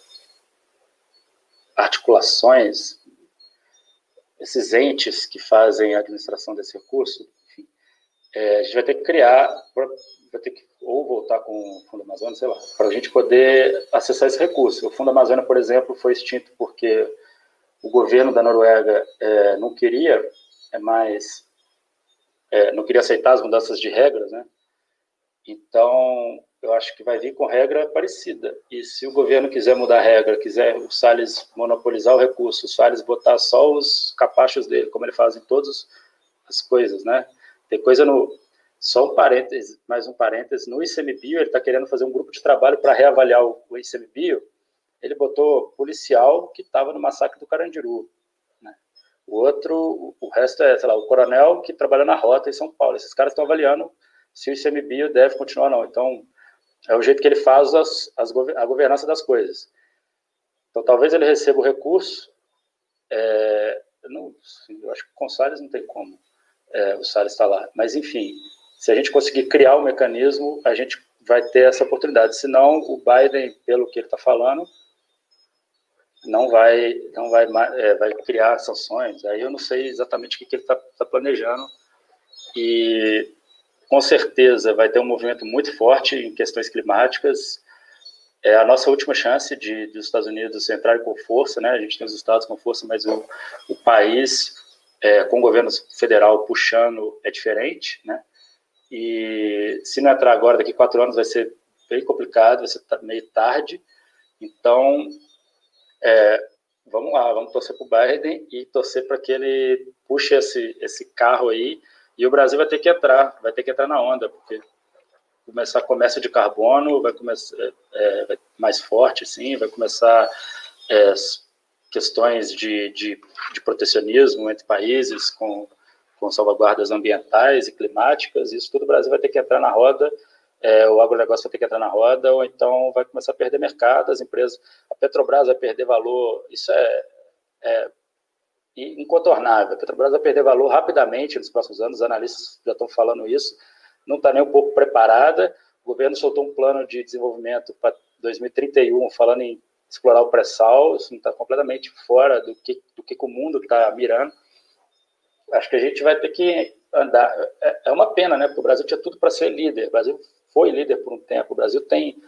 articulações, esses entes que fazem a administração desse recurso, enfim, é, a gente vai ter que criar, vai ter que ou voltar com o Fundo Amazônia, sei lá, para a gente poder acessar esse recurso. O Fundo Amazônia, por exemplo, foi extinto porque o governo da Noruega é, não queria é mais é, não queria aceitar as mudanças de regras, né? Então, eu acho que vai vir com regra parecida. E se o governo quiser mudar a regra, quiser o Salles monopolizar o recurso, o Salles botar só os capachos dele, como ele faz em todas as coisas, né? Tem coisa no. Só um parêntese, mais um parêntese, no ICMBio, ele está querendo fazer um grupo de trabalho para reavaliar o, ICMBio. Ele botou policial que estava no massacre do Carandiru. O outro, o resto é, sei lá, o coronel que trabalha na rota em São Paulo. Esses caras estão avaliando se o ICMBio deve continuar ou não. Então, é o jeito que ele faz as, as, a governança das coisas. Então, talvez ele receba o recurso. É, não, eu acho que com o Salles não tem como é, o Salles está lá. Mas, enfim, se a gente conseguir criar o um mecanismo, a gente vai ter essa oportunidade. Senão, o Biden, pelo que ele está falando, não vai, não vai, é, vai criar sanções. Aí eu não sei exatamente o que, que ele está tá planejando. E com certeza vai ter um movimento muito forte em questões climáticas. É a nossa última chance de dos Estados Unidos entrarem com força, né? A gente tem os estados com força, mas o, o país é, com o governo federal puxando é diferente, né? E se não entrar agora, daqui quatro anos vai ser bem complicado, vai ser meio tarde. Então, é, vamos lá, vamos torcer para o Biden e torcer para que ele puxe esse, esse carro aí. E o Brasil vai ter que entrar, vai ter que entrar na onda, porque começar comércio de carbono vai começar é, é, mais forte, sim, vai começar é, questões de, de, de, protecionismo entre países com, com salvaguardas ambientais e climáticas, isso tudo o Brasil vai ter que entrar na roda, é, o agronegócio vai ter que entrar na roda, ou então vai começar a perder mercado, as empresas, a Petrobras vai perder valor, isso é, é incontornável. A Petrobras vai perder valor rapidamente nos próximos anos, os analistas já estão falando isso, não está nem um pouco preparada. O governo soltou um plano de desenvolvimento para 2031, falando em explorar o pré-sal, isso está completamente fora do que, do que o mundo está mirando. Acho que a gente vai ter que andar. É, é uma pena, né? Porque o Brasil tinha tudo para ser líder. O Brasil foi líder por um tempo. O Brasil tem.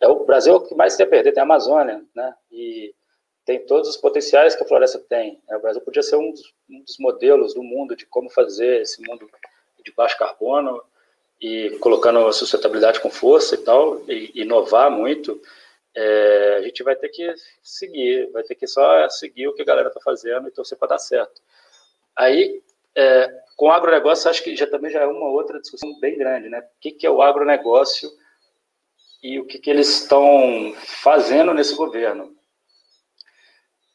É o Brasil é o que mais tem a perder, tem a Amazônia, né? E tem todos os potenciais que a floresta tem. É, o Brasil podia ser um dos, um dos, modelos do mundo de como fazer esse mundo de baixo carbono e colocando a sustentabilidade com força e tal, e inovar muito. É, a gente vai ter que seguir, vai ter que só seguir o que a galera está fazendo e torcer para dar certo. Aí, é, com o agronegócio, acho que já também já é uma outra discussão bem grande, né? O que, que é o agronegócio e o que, que eles estão fazendo nesse governo?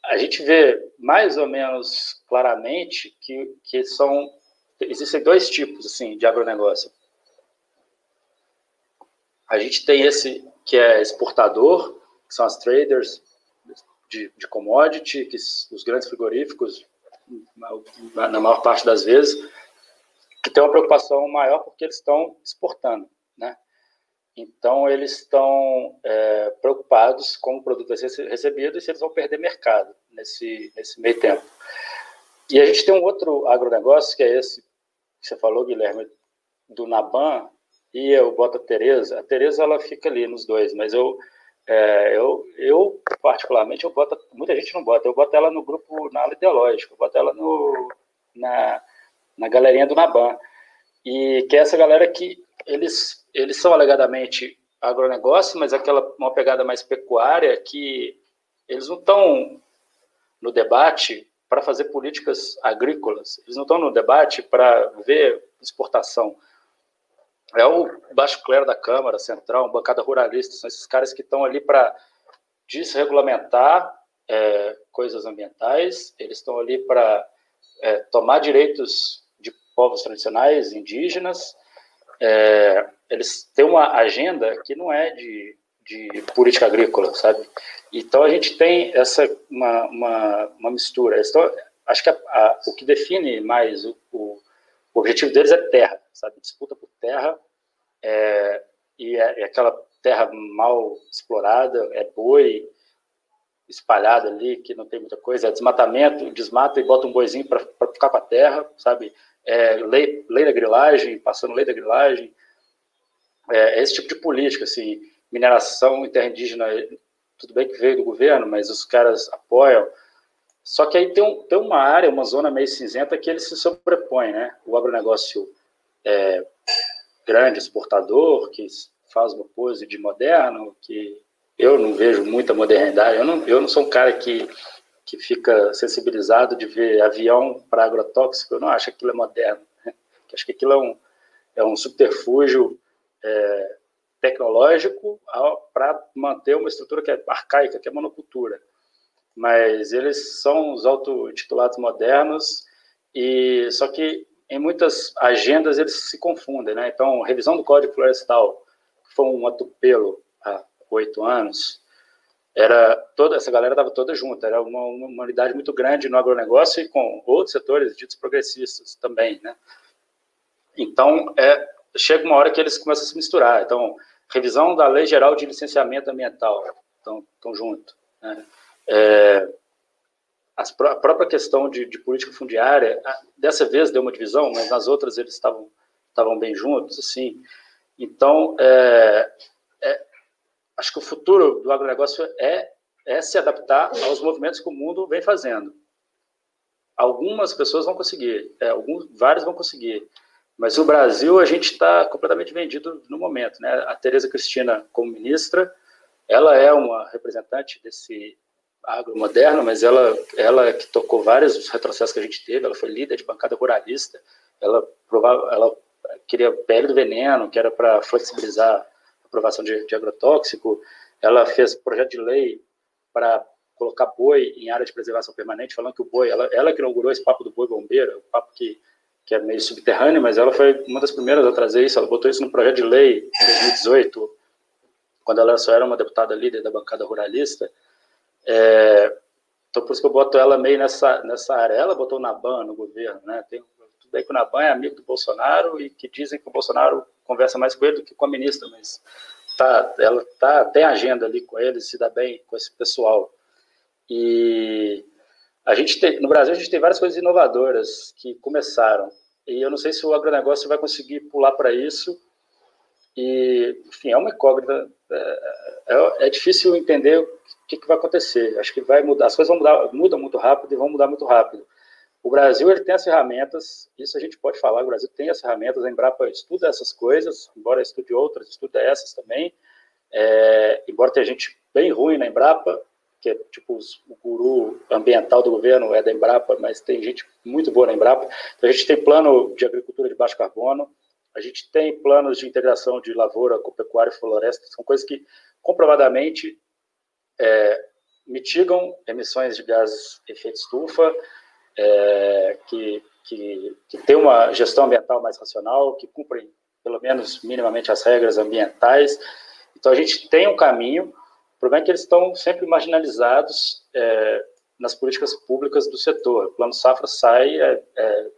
a gente vê mais ou menos claramente que, que são existem dois tipos assim de agronegócio. A gente tem esse que é exportador, que são as traders de, de commodity, que os grandes frigoríficos, na, maior parte das vezes, que tem uma preocupação maior porque eles estão exportando, né? Então, eles estão é, preocupados com o produto vai ser recebido e se eles vão perder mercado nesse, nesse meio tempo. E a gente tem um outro agronegócio, que é esse que você falou, Guilherme, do Naban, e eu boto a Tereza. A Tereza, ela fica ali nos dois, mas eu, é, eu, eu, particularmente, eu boto, muita gente não bota, eu boto ela no grupo, na ala ideológica, eu boto ela no, na, na galerinha do Naban. E que é essa galera que eles eles são alegadamente agronegócio, mas aquela uma pegada mais pecuária que eles não estão no debate para fazer políticas agrícolas, eles não estão no debate para ver exportação. É o baixo clero da Câmara Central, bancada ruralista, são esses caras que estão ali para desregulamentar é, coisas ambientais, eles estão ali para é, tomar direitos de povos tradicionais, indígenas, é, eles têm uma agenda que não é de, de política agrícola, sabe? Então a gente tem essa uma, uma, uma mistura. Então, acho que a, a, o que define mais o, o, o, objetivo deles é terra, sabe? Disputa por terra é, e é, é, aquela terra mal explorada, é boi espalhado ali que não tem muita coisa, é desmatamento, desmata e bota um boizinho para ficar com a terra, sabe? É, lei, lei da grilagem, passando lei da grilagem, é, esse tipo de política, assim, mineração indígena, tudo bem que veio do governo, mas os caras apoiam. Só que aí tem, um, tem uma área, uma zona meio cinzenta que ele se sobrepõe, né? O agronegócio é, grande exportador, que faz uma pose de moderno, que eu não vejo muita modernidade. Eu não, eu não sou um cara que, que fica sensibilizado de ver avião para agrotóxico, eu não acho que aquilo é moderno. Né? Acho que aquilo é um, é um subterfúgio é, tecnológico para manter uma estrutura que é arcaica, que é monocultura. Mas eles são os auto-intitulados modernos, e só que em muitas agendas eles se confundem. Né? Então, revisão do Código Florestal, que foi um atropelo há oito anos, era toda essa galera estava toda junta, era uma, uma unidade muito grande no agronegócio e com outros setores ditos progressistas também, né? Então, é, chega uma hora que eles começam a se misturar. Então, revisão da Lei Geral de Licenciamento Ambiental, estão, junto. Né? É, a própria questão de, de, política fundiária, dessa vez deu uma divisão, mas nas outras eles estavam, estavam bem juntos, assim. Então, é, é, acho que o futuro do agronegócio é, é se adaptar aos movimentos que o mundo vem fazendo. Algumas pessoas vão conseguir, é, alguns, vários vão conseguir, mas o Brasil, a gente está completamente vendido no momento. Né? A Tereza Cristina, como ministra, ela é uma representante desse agro moderno, mas ela, ela que tocou vários retrocessos que a gente teve, ela foi líder de bancada ruralista, ela, provava, ela queria pele do veneno, que era para flexibilizar a aprovação de, de agrotóxico, ela fez projeto de lei para colocar boi em área de preservação permanente, falando que o boi, ela, ela que inaugurou esse papo do boi bombeiro, o papo que que é meio subterrâneo, mas ela foi uma das primeiras a trazer isso. Ela botou isso no projeto de lei em 2018, quando ela só era uma deputada líder da bancada ruralista. É, então, por isso que eu boto ela meio nessa, nessa área. Ela botou o Naban no governo, né? Tem tudo aí que o Naban é amigo do Bolsonaro e que dizem que o Bolsonaro conversa mais com ele do que com a ministra, mas tá, ela tá, tem agenda ali com ele, se dá bem com esse pessoal. E a gente tem, no Brasil, a gente tem várias coisas inovadoras que começaram. E eu não sei se o agronegócio vai conseguir pular para isso. E, enfim, é uma incógnita. É, é, é difícil entender o que, que, vai acontecer. Acho que vai mudar. As coisas vão mudar, mudam muito rápido e vão mudar muito rápido. O Brasil ele tem as ferramentas, isso a gente pode falar, o Brasil tem as ferramentas, a Embrapa estuda essas coisas, embora estude outras, estuda essas também. É, embora tenha gente bem ruim na Embrapa, que é tipo o guru ambiental do governo, é da Embrapa, mas tem gente muito boa na Embrapa. Então, a gente tem plano de agricultura de baixo carbono, a gente tem planos de integração de lavoura com pecuária e floresta, são coisas que comprovadamente é, mitigam emissões de gases de efeito estufa, é, que, que, que tem uma gestão ambiental mais racional, que cumprem pelo menos minimamente as regras ambientais. Então a gente tem um caminho o problema é que eles estão sempre marginalizados é, nas políticas públicas do setor. O Plano Safra sai é, é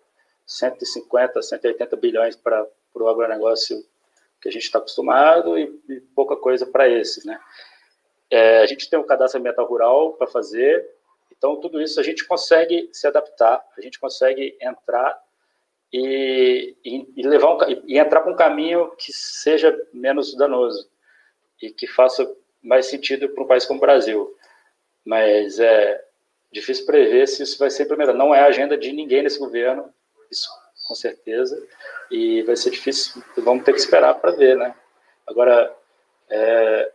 150, 180 bilhões para o agronegócio que a gente está acostumado e, e, pouca coisa para esses, né? É, a gente tem um cadastro ambiental rural para fazer, então tudo isso a gente consegue se adaptar, a gente consegue entrar e, e, e levar um, e entrar para um caminho que seja menos danoso e que faça mais sentido para um país como o Brasil. Mas é difícil prever se isso vai ser primeiro. Não é a agenda de ninguém nesse governo, isso com certeza, e vai ser difícil, vamos ter que esperar para ver, né? Agora, é,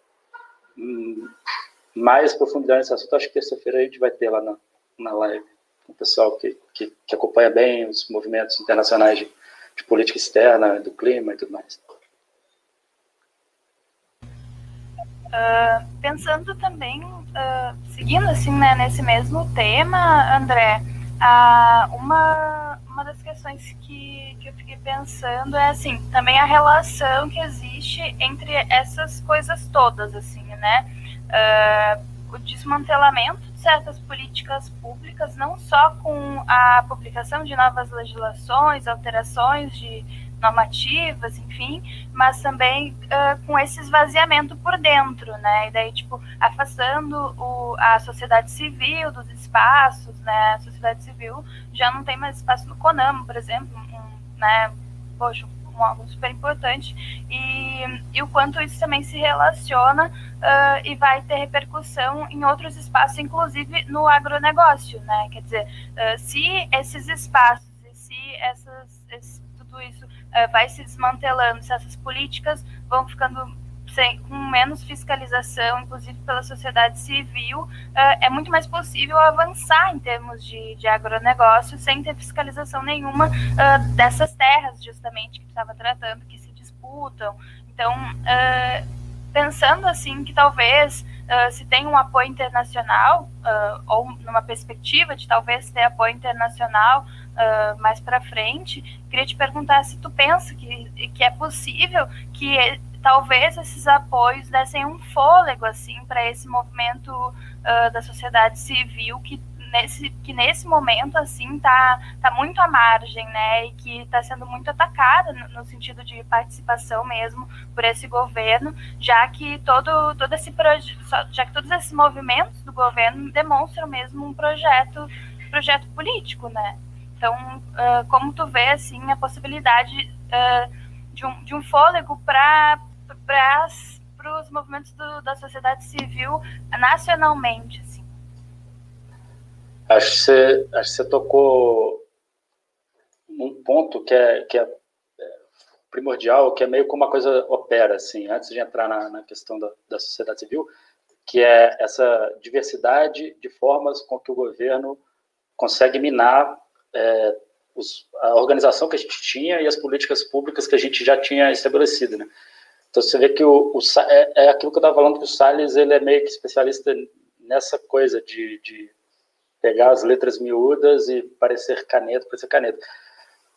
mais profundidade nesse assunto, acho que terça-feira a gente vai ter lá na, na live, o pessoal que, que, que acompanha bem os movimentos internacionais de, de política externa, do clima e tudo mais. Uh, pensando também, uh, seguindo assim, né, nesse mesmo tema, André, uh, uma, uma das questões que, que eu fiquei pensando é assim, também a relação que existe entre essas coisas todas, assim, né? o desmantelamento de certas políticas públicas, não só com a publicação de novas legislações, alterações de normativas, enfim, mas também uh, com esse esvaziamento por dentro, né? E daí, tipo, afastando o, a sociedade civil dos espaços, né? A sociedade civil já não tem mais espaço no CONAMA, por exemplo, um, né? Poxa, algo super importante e, e o quanto isso também se relaciona uh, e vai ter repercussão em outros espaços, inclusive no agronegócio, né? Quer dizer, uh, se esses espaços e se essas, esses tudo isso uh, vai se desmantelando, se essas políticas vão ficando sem, com menos fiscalização, inclusive pela sociedade civil, uh, é muito mais possível avançar em termos de, de agronegócio sem ter fiscalização nenhuma uh, dessas terras, justamente, que estava tratando, que se disputam. Então, pensando assim que talvez uh, se tem um apoio internacional uh, ou numa perspectiva de talvez ter apoio internacional uh, mais para frente, queria te perguntar se tu pensa que, que é possível que talvez esses apoios dessem um fôlego assim para esse movimento da sociedade civil que nesse, que nesse momento assim tá, tá muito à margem, né, e que está sendo muito atacada no, no, sentido de participação mesmo por esse governo, já que todo todo esse já que todos esses movimentos do governo demonstram mesmo um projeto projeto político, né? Então, uh, como tu vê assim a possibilidade uh, de, um, de um fôlego para para os movimentos do, da sociedade civil nacionalmente, assim. Acho que você, acho que você tocou um ponto que é, que é, é primordial, que é meio como a coisa opera, assim, antes de entrar na, na questão da, da sociedade civil, que é essa diversidade de formas com que o governo consegue minar é, os, a organização que a gente tinha e as políticas públicas que a gente já tinha estabelecido, né? Então você vê que o, o é, é, aquilo que eu estava falando que o Salles ele é meio que especialista nessa coisa de, de pegar as letras miúdas e parecer caneta, parecer caneta.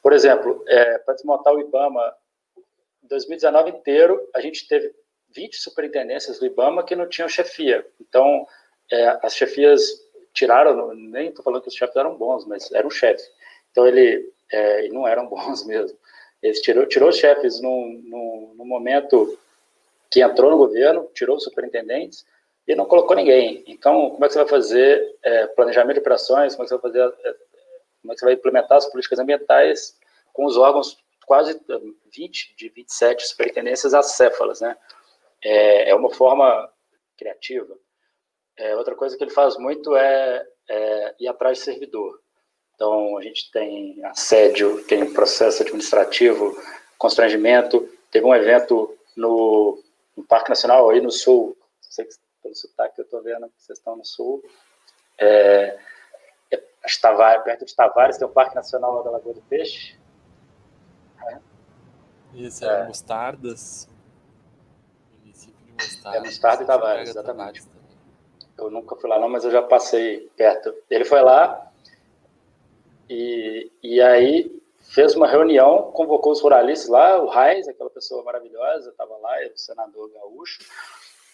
Por exemplo, é, para desmontar o IBAMA, em 2019 inteiro, a gente teve 20 superintendências do IBAMA que não tinham chefia. Então, é, as chefias tiraram, nem estou falando que os chefes eram bons, mas eram chefes. Então, ele, é, não eram bons mesmo. Eles tirou, tirou os chefes num, momento que entrou no governo, tirou os superintendentes, e não colocou ninguém. Então, como é que você vai fazer é, planejamento de operações, como é que você vai fazer, é, como é que você vai implementar as políticas ambientais com os órgãos quase 20 de 27 superintendências acéfalas, né? É, é uma forma criativa. É, outra coisa que ele faz muito é, é ir atrás de servidor. Então, a gente tem assédio, tem processo administrativo, constrangimento. Teve um evento no, no Parque Nacional, aí no Sul, não sei se pelo sotaque que eu estou vendo que vocês estão no sul. É, é, Tavares, perto de Tavares tem o Parque Nacional da Lagoa do Peixe. É. Isso, é, é. Mostardas. Município de Mostardas. É Mostarda e Tavares, exatamente. Eu nunca fui lá não, mas eu já passei perto. Ele foi lá e, e aí fez uma reunião, convocou os ruralistas lá, o Raiz, aquela pessoa maravilhosa, estava lá, o senador gaúcho,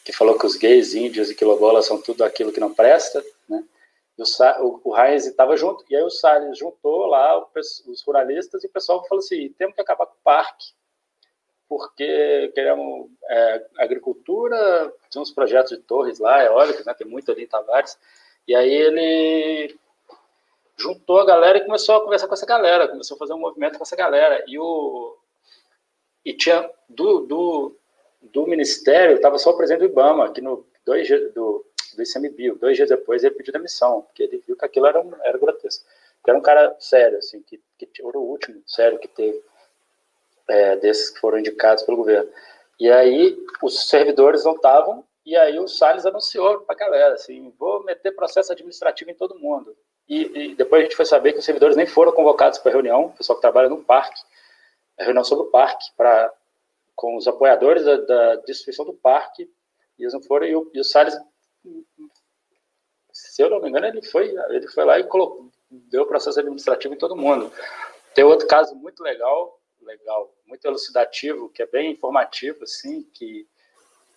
que falou que os gays, índios e quilombolas são tudo aquilo que não presta, né? E o, o, Reis estava junto, e aí o Salles juntou lá os ruralistas e o pessoal falou assim, temos que acabar com o parque, porque queremos é, agricultura, tem uns projetos de torres lá, eólicas, né, tem muito ali em Tavares, e aí ele juntou a galera e começou a conversar com essa galera, começou a fazer um movimento com essa galera, e o e tinha do, do do Ministério estava só o presidente do IBAMA, que no dois do, do ICMBio, dois dias depois ele pediu demissão, porque ele viu que aquilo era, era grotesco. Que era um cara sério, assim, que, que era o último sério que teve é, desses que foram indicados pelo governo. E aí os servidores não estavam, e aí o Salles anunciou para a galera, assim, vou meter processo administrativo em todo mundo. E, e, depois a gente foi saber que os servidores nem foram convocados para a reunião, o pessoal que trabalha no parque, a reunião sobre o parque, para com os apoiadores da, da destruição do parque, e eles não foram, e o, e o Salles, se eu não me engano, ele foi, ele foi lá e colocou, deu processo administrativo em todo mundo. Tem outro caso muito legal, legal, muito elucidativo, que é bem informativo, assim, que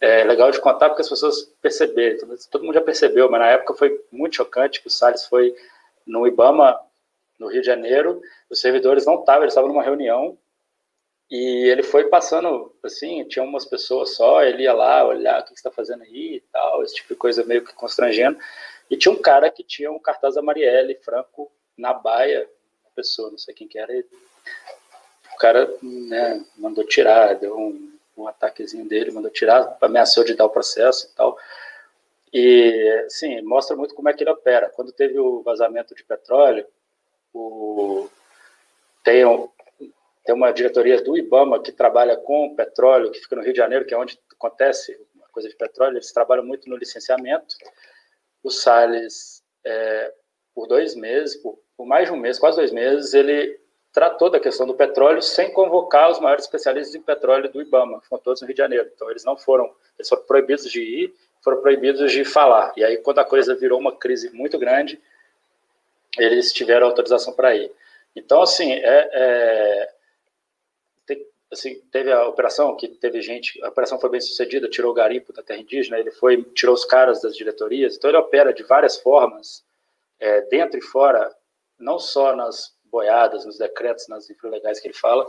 é legal de contar porque as pessoas perceberam, todo mundo já percebeu, mas na época foi muito chocante que o Salles foi no IBAMA, no Rio de Janeiro, os servidores não estavam, eles estavam numa reunião, e ele foi passando, assim, tinha umas pessoas só, ele ia lá olhar o que está fazendo aí e tal, esse tipo de coisa meio que constrangendo. E tinha um cara que tinha um cartaz da Marielle Franco na baia, uma pessoa, não sei quem que era, e o cara né, mandou tirar, deu um, um ataquezinho dele, mandou tirar, ameaçou de dar o processo e tal. E, sim, mostra muito como é que ele opera. Quando teve o vazamento de petróleo, o, tem tem uma diretoria do IBAMA que trabalha com petróleo, que fica no Rio de Janeiro, que é onde acontece uma coisa de petróleo, eles trabalham muito no licenciamento. O Salles, é, por dois meses, por, por mais de um mês, quase dois meses, ele tratou da questão do petróleo sem convocar os maiores especialistas em petróleo do IBAMA, que foram todos no Rio de Janeiro. Então, eles não foram, eles foram proibidos de ir, foram proibidos de falar. E aí, quando a coisa virou uma crise muito grande, eles tiveram autorização para ir. Então, assim, é, é tem, assim, teve a operação que teve gente, a operação foi bem sucedida, tirou o garimpo da terra indígena, ele foi, tirou os caras das diretorias, então ele opera de várias formas, é, dentro e fora, não só nas boiadas, nos decretos, nas legais que ele fala,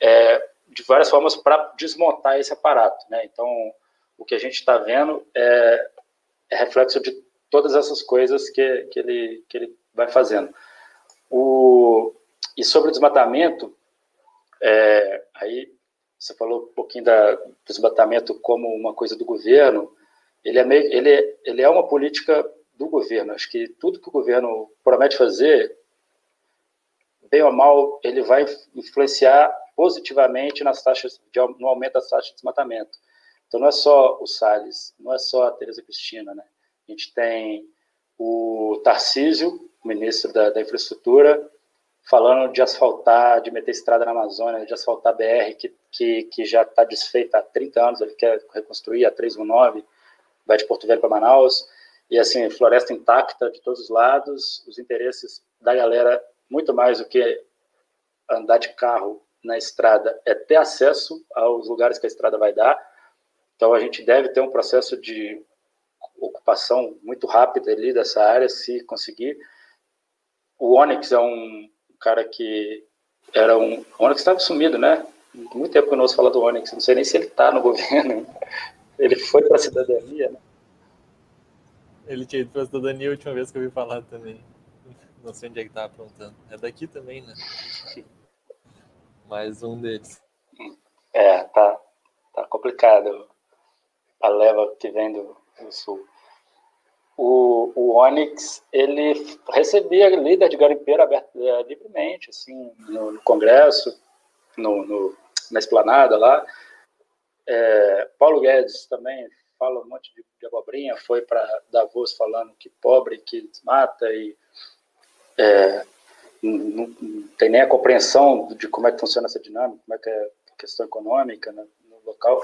é, de várias formas para desmontar esse aparato. Né? Então, o que a gente está vendo é, é, reflexo de todas essas coisas que, que, ele, que ele vai fazendo. O, e sobre o desmatamento, é, aí você falou um pouquinho da, do desmatamento como uma coisa do governo, ele é, meio, ele, ele é uma política do governo. Acho que tudo que o governo promete fazer, bem ou mal, ele vai influenciar positivamente nas taxas de, no aumento das taxas de desmatamento. Então não é só o Salles, não é só a Tereza Cristina, né? A gente tem o Tarcísio, ministro da, da Infraestrutura, falando de asfaltar, de meter estrada na Amazônia, de asfaltar BR, que, que, que já está desfeita há 30 anos, ele quer reconstruir a 319, vai de Porto Velho para Manaus, e assim, floresta intacta de todos os lados, os interesses da galera, muito mais do que andar de carro na estrada, é ter acesso aos lugares que a estrada vai dar. Então, a gente deve ter um processo de ocupação muito rápida ali dessa área, se conseguir. O Onyx é um cara que era um. O Onyx estava sumido, né? Muito tempo que eu não ouço falar do Onyx, não sei nem se ele está no governo. Ele foi para a cidadania, né? Ele tinha ido para a cidadania a última vez que eu vi falar também. Não sei onde é que estava aprontando. É daqui também, né? Mais um deles. É, tá, tá complicado a leva que vem do, do sul. O, o Onyx, ele recebia líder de garimpeiro aberto, é, livremente, assim, no, no Congresso, no, no, na esplanada lá. É, Paulo Guedes também fala um monte de, de abobrinha, foi para Davos falando que pobre que desmata e é, não, não, tem nem a compreensão de como é que funciona essa dinâmica, como é que é a questão econômica né, no local.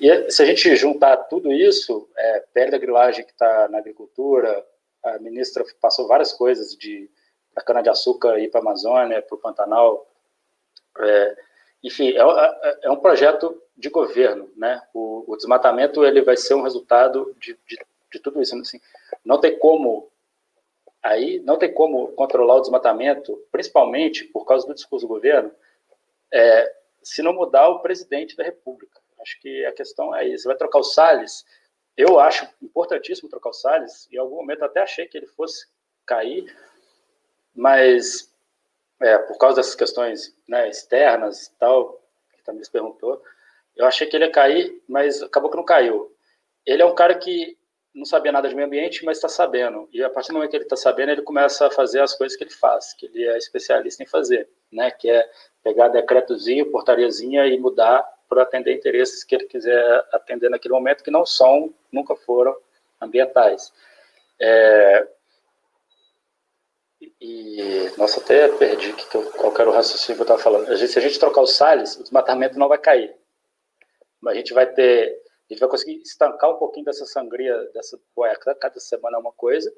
E se a gente juntar tudo isso, é, pele da grilagem que está na agricultura, a ministra passou várias coisas de da cana-de-açúcar ir para a Amazônia, para o Pantanal. É, enfim, é, é, é, um projeto de governo, né? O, o, desmatamento ele vai ser um resultado de, de, de tudo isso. Assim, não tem como aí não tem como controlar o desmatamento, principalmente por causa do discurso do governo, é, se não mudar o presidente da República. Acho que a questão é isso. Vai trocar o Salles. Eu acho importantíssimo trocar o Salles. Em algum momento até achei que ele fosse cair, mas é, por causa dessas questões né, externas e tal, que também se perguntou, eu achei que ele ia cair, mas acabou que não caiu. Ele é um cara que não sabia nada de meio ambiente, mas está sabendo. E a partir do momento que ele está sabendo, ele começa a fazer as coisas que ele faz, que ele é especialista em fazer, né? Que é pegar decretozinho, portariazinha e mudar para atender interesses que ele quiser atender naquele momento, que não são, nunca foram ambientais. É, e, nossa, até perdi que, qual era o raciocínio que eu estava falando. Se a gente trocar os Salles, o desmatamento não vai cair. Mas a gente vai ter a gente vai conseguir estancar um pouquinho dessa sangria, dessa boia. Cada semana é uma coisa,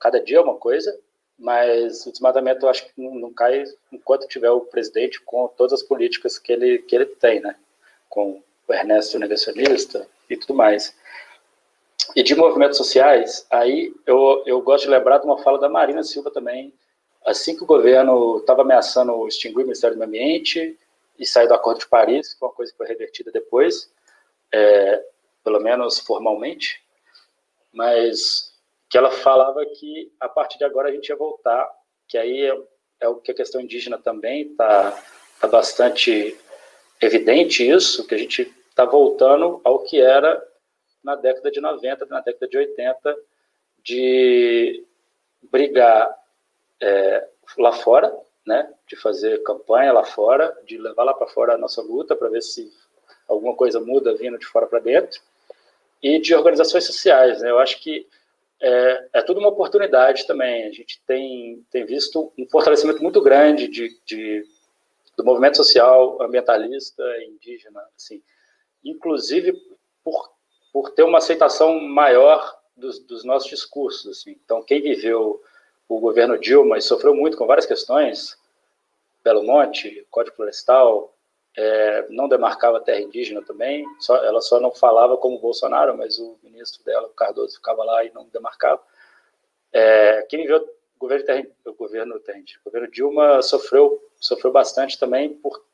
cada dia é uma coisa, mas o desmatamento eu acho que não, não, cai enquanto tiver o presidente com todas as políticas que ele, que ele tem, né? Com o Ernesto negacionista e tudo mais. E de movimentos sociais, aí eu, eu gosto de lembrar de uma fala da Marina Silva também, assim que o governo estava ameaçando extinguir o Ministério do Meio Ambiente e sair do Acordo de Paris, que foi uma coisa que foi revertida depois, é, pelo menos formalmente, mas que ela falava que a partir de agora a gente ia voltar, que aí é, é o que a questão indígena também está tá bastante evidente isso, que a gente está voltando ao que era na década de 90, na década de 80, de brigar é, lá fora, né, de fazer campanha lá fora, de levar lá para fora a nossa luta para ver se alguma coisa muda vindo de fora para dentro, e de organizações sociais. Né? Eu acho que é, é tudo uma oportunidade também. A gente tem, tem visto um fortalecimento muito grande de, de do movimento social ambientalista indígena, assim, inclusive por, por ter uma aceitação maior dos, dos nossos discursos. Assim. Então, quem viveu o governo Dilma e sofreu muito com várias questões, Belo Monte, Código Florestal, é, não demarcava terra indígena também, só, ela só não falava como Bolsonaro, mas o ministro dela, o Cardoso, ficava lá e não demarcava. É, quem viveu o governo, terra, o governo, terra, o governo Dilma sofreu, sofreu bastante também por,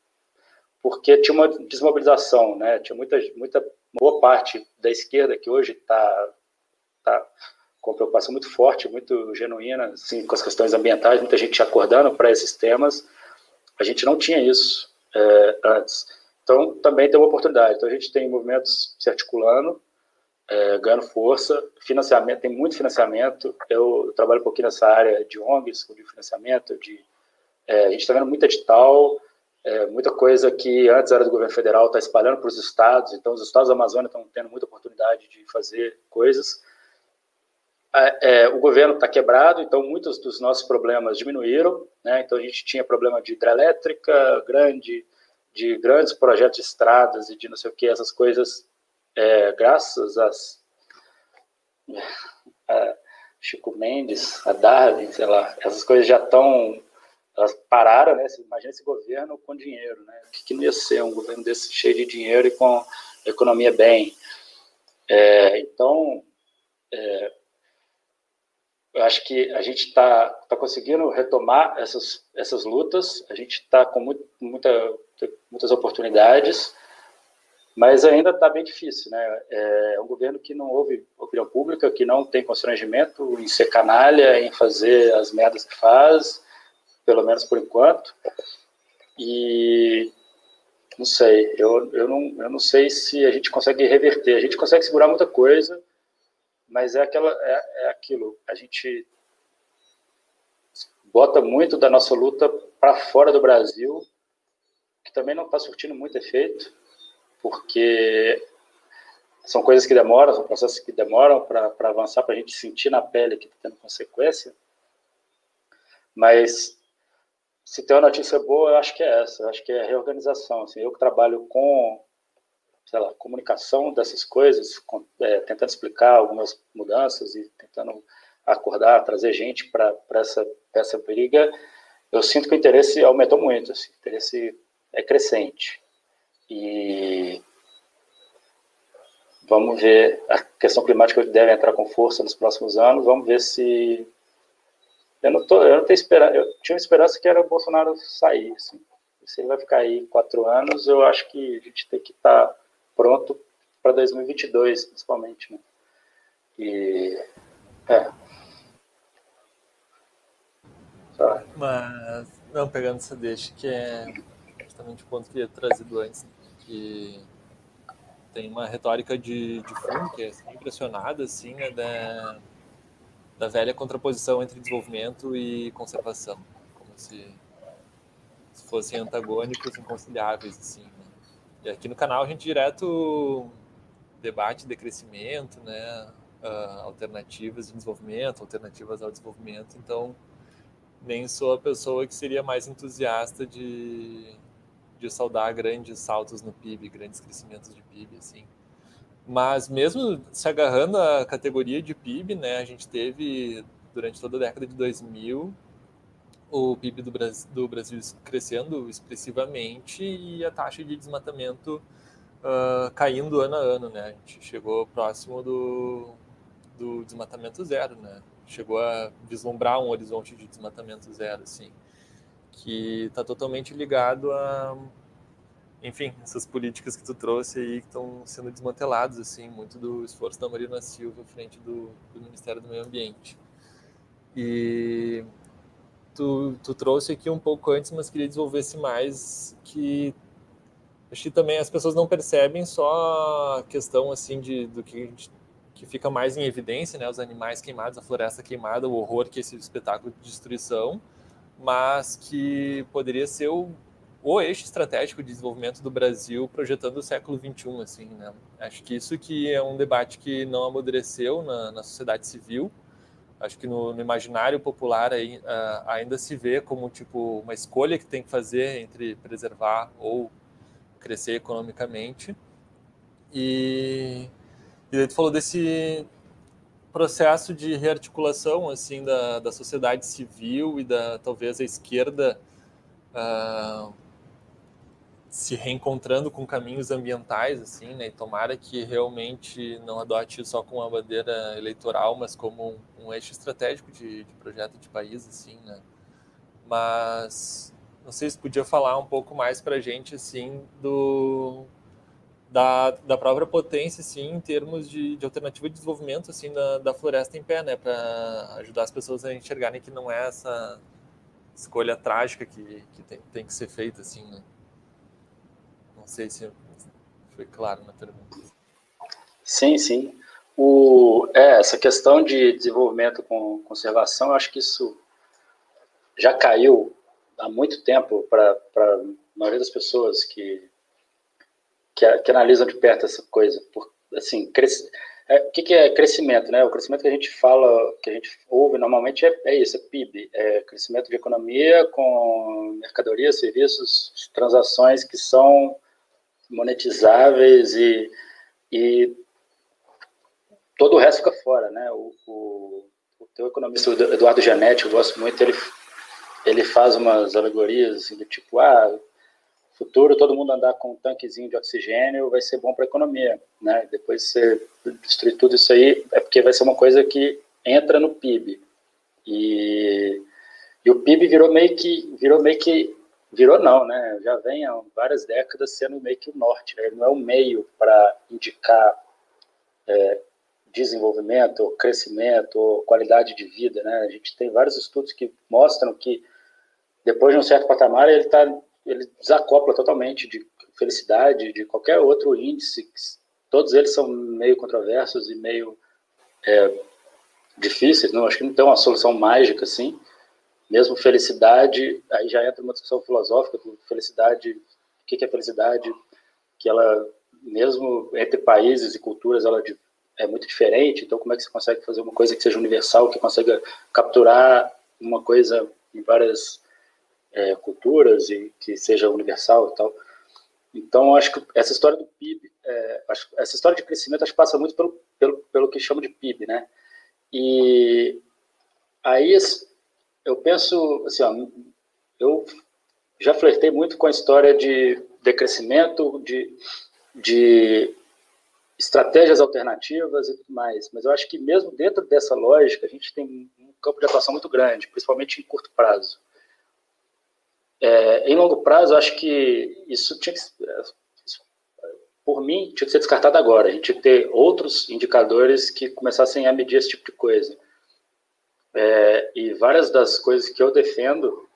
porque tinha uma desmobilização, né? tinha muita, muita boa parte da esquerda que hoje está tá com preocupação muito forte, muito genuína, assim, com as questões ambientais, muita gente acordando para esses temas. A gente não tinha isso é, antes. Então, também tem uma oportunidade. Então, a gente tem movimentos se articulando, é, ganhando força, financiamento, tem muito financiamento. Eu, trabalho um pouquinho nessa área de ONGs, de financiamento, de, é, a gente está vendo muita edital, é, muita coisa que antes era do governo federal está espalhando para os estados, então os estados da Amazônia estão tendo muita oportunidade de fazer coisas. É, é, o governo está quebrado, então muitos dos nossos problemas diminuíram. Né? Então a gente tinha problema de hidrelétrica grande, de grandes projetos de estradas e de não sei o que, essas coisas, é, graças às, a Chico Mendes, a Darwin, sei lá, essas coisas já estão, elas pararam, né? Imagina esse governo com dinheiro, né? O que, que não ia ser um governo desse cheio de dinheiro e com economia bem? É, então, é, eu acho que a gente está tá conseguindo retomar essas, essas lutas, a gente está com muito, muita, muitas oportunidades, mas ainda está bem difícil. Né? É um governo que não ouve opinião pública, que não tem constrangimento em ser canalha, em fazer as merdas que faz, pelo menos por enquanto. E não sei, eu, eu, não, eu não sei se a gente consegue reverter. A gente consegue segurar muita coisa, mas é, aquela, é, é aquilo, a gente bota muito da nossa luta para fora do Brasil, que também não está surtindo muito efeito, porque são coisas que demoram, são processos que demoram para avançar, para a gente sentir na pele que está tendo consequência. Mas se tem uma notícia boa, eu acho que é essa, eu acho que é a reorganização. Assim, eu que trabalho com sei lá, comunicação dessas coisas, com, é, tentando explicar algumas mudanças e tentando acordar, trazer gente para essa, essa briga, eu sinto que o interesse aumentou muito, assim, o interesse é crescente. E vamos ver, a questão climática deve entrar com força nos próximos anos, vamos ver se... Eu não, tô, eu não tenho esperança, eu tinha esperança que era o Bolsonaro sair, assim. Se ele vai ficar aí quatro anos, eu acho que a gente tem que estar... Tá pronto para 2022, principalmente. Né? E, é. Tá. Mas, não, pegando essa deixa, que é justamente o ponto que eu ia trazido antes, que tem uma retórica de, de fundo que é impressionada, assim, né, da, da velha contraposição entre desenvolvimento e conservação, como se, se fossem antagônicos inconciliáveis, assim. E aqui no canal a gente direto debate decrescimento, né? Uh, alternativas de desenvolvimento, alternativas ao desenvolvimento. Então, nem sou a pessoa que seria mais entusiasta de, de saudar grandes saltos no PIB, grandes crescimentos de PIB, assim. Mas mesmo se agarrando à categoria de PIB, né, a gente teve durante toda a década de 2000 o PIB do Brasil, do Brasil crescendo expressivamente e a taxa de desmatamento uh, caindo ano a ano, né? A gente chegou próximo do, do desmatamento zero, né? Chegou a vislumbrar um horizonte de desmatamento zero, assim, que está totalmente ligado a, enfim, essas políticas que tu trouxe aí que estão sendo desmanteladas, assim, muito do esforço da Marina Silva frente do, do Ministério do Meio Ambiente. E tu, tu trouxe aqui um pouco antes, mas queria desenvolver-se mais que acho que também as pessoas não percebem só a questão assim de do que que fica mais em evidência, né, os animais queimados, a floresta queimada, o horror que é esse espetáculo de destruição, mas que poderia ser o, o eixo estratégico de desenvolvimento do Brasil projetando o século 21 assim né? Acho que isso que é um debate que não amadureceu na, na sociedade civil. Acho que no, no imaginário popular aí, uh, ainda se vê como tipo uma escolha que tem que fazer entre preservar ou crescer economicamente. E e daí tu falou desse processo de rearticulação assim da, da sociedade civil e da talvez a esquerda uh, se reencontrando com caminhos ambientais, assim, né? E tomara que realmente não adote só com uma bandeira eleitoral, mas como um, um eixo estratégico de, de, projeto de país, assim, né? Mas não sei se podia falar um pouco mais para a gente, assim, do da, da própria potência, assim, em termos de, de alternativa de desenvolvimento, assim, da, da floresta em pé, né? Para ajudar as pessoas a enxergarem que não é essa escolha trágica que, que tem, tem que ser feita, assim, né? Não sei se foi claro na pergunta. Sim, sim. O, é, essa questão de desenvolvimento com conservação, eu acho que isso já caiu há muito tempo para a maioria das pessoas que, que, que, analisam de perto essa coisa. Por, assim, cresce, é, o que, que, é crescimento? Né? O crescimento que a gente fala, que a gente ouve normalmente é, é isso, é PIB, é crescimento de economia com mercadorias, serviços, transações que são monetizáveis e, e todo o resto fica fora, né? O, o, o teu economista, Eduardo Janetti, eu gosto muito, ele, ele faz umas alegorias assim, do tipo, ah, futuro todo mundo andar com um tanquezinho de oxigênio vai ser bom para a economia, né? Depois você destruir tudo isso aí, é porque vai ser uma coisa que entra no PIB. E, e o PIB virou meio que virou meio que virou não, né? Já vem há várias décadas sendo meio que o norte, né? Não é um meio para indicar é, desenvolvimento, crescimento, qualidade de vida, né? A gente tem vários estudos que mostram que depois de um certo patamar ele tá, ele desacopla totalmente de felicidade, de qualquer outro índice. Todos eles são meio controversos e meio é, difíceis. Não acho que não tem uma solução mágica assim mesmo felicidade, aí já entra uma discussão filosófica, felicidade, o que é felicidade, que ela, mesmo entre países e culturas, ela é muito diferente, então como é que você consegue fazer uma coisa que seja universal, que consiga capturar uma coisa em várias é, culturas e que seja universal e tal. Então, acho que essa história do PIB, é, acho, essa história de crescimento, acho que passa muito pelo, pelo, pelo que chama de PIB, né? E aí eu penso, assim, ó, eu já flertei muito com a história de decrescimento, de, de estratégias alternativas e tudo mais, mas eu acho que mesmo dentro dessa lógica, a gente tem um campo de atuação muito grande, principalmente em curto prazo. É, em longo prazo, eu acho que isso tinha que, por mim, tinha que ser descartado agora. A gente tinha que ter outros indicadores que começassem a medir esse tipo de coisa. É, e várias das coisas que eu defendo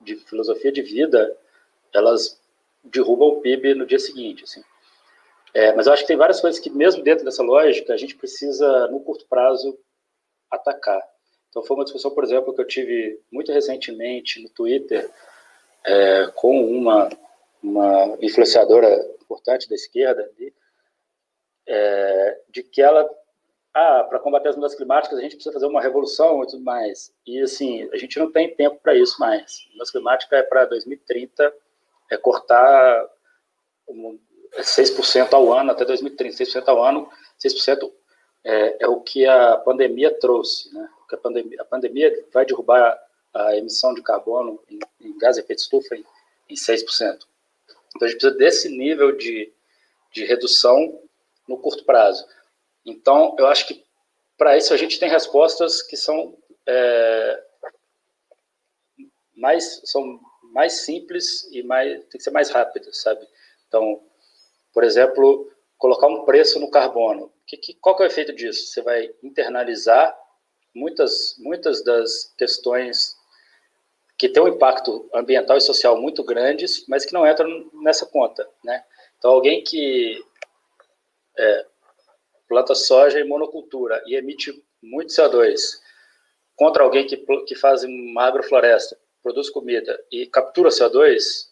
de filosofia de vida, elas derrubam o PIB no dia seguinte, assim. É, mas eu acho que tem várias coisas que, mesmo dentro dessa lógica, a gente precisa, no curto prazo, atacar. Então, foi uma discussão, por exemplo, que eu tive muito recentemente no Twitter é, com uma, uma influenciadora importante da esquerda, é, de que ela ah, para combater as mudanças climáticas a gente precisa fazer uma revolução e tudo mais. E assim, a gente não tem tempo para isso mais. Mudança climática é para 2030 é cortar 6% ao ano até 2030, 6% ao ano, 6% é, é o que a pandemia trouxe, né? Que a pandemia, a pandemia vai derrubar a emissão de carbono em, em gás de efeito estufa em, em 6%. Então a gente precisa desse nível de, de redução no curto prazo. Então, eu acho que para isso a gente tem respostas que são é, mais são mais simples e mais tem que ser mais rápidas, sabe? Então, por exemplo, colocar um preço no carbono. Que, que, qual que é o efeito disso? Você vai internalizar muitas muitas das questões que têm um impacto ambiental e social muito grandes, mas que não entram nessa conta, né? Então, alguém que é, planta soja em monocultura e emite muito CO2 contra alguém que, que faz uma agrofloresta, produz comida e captura CO2, se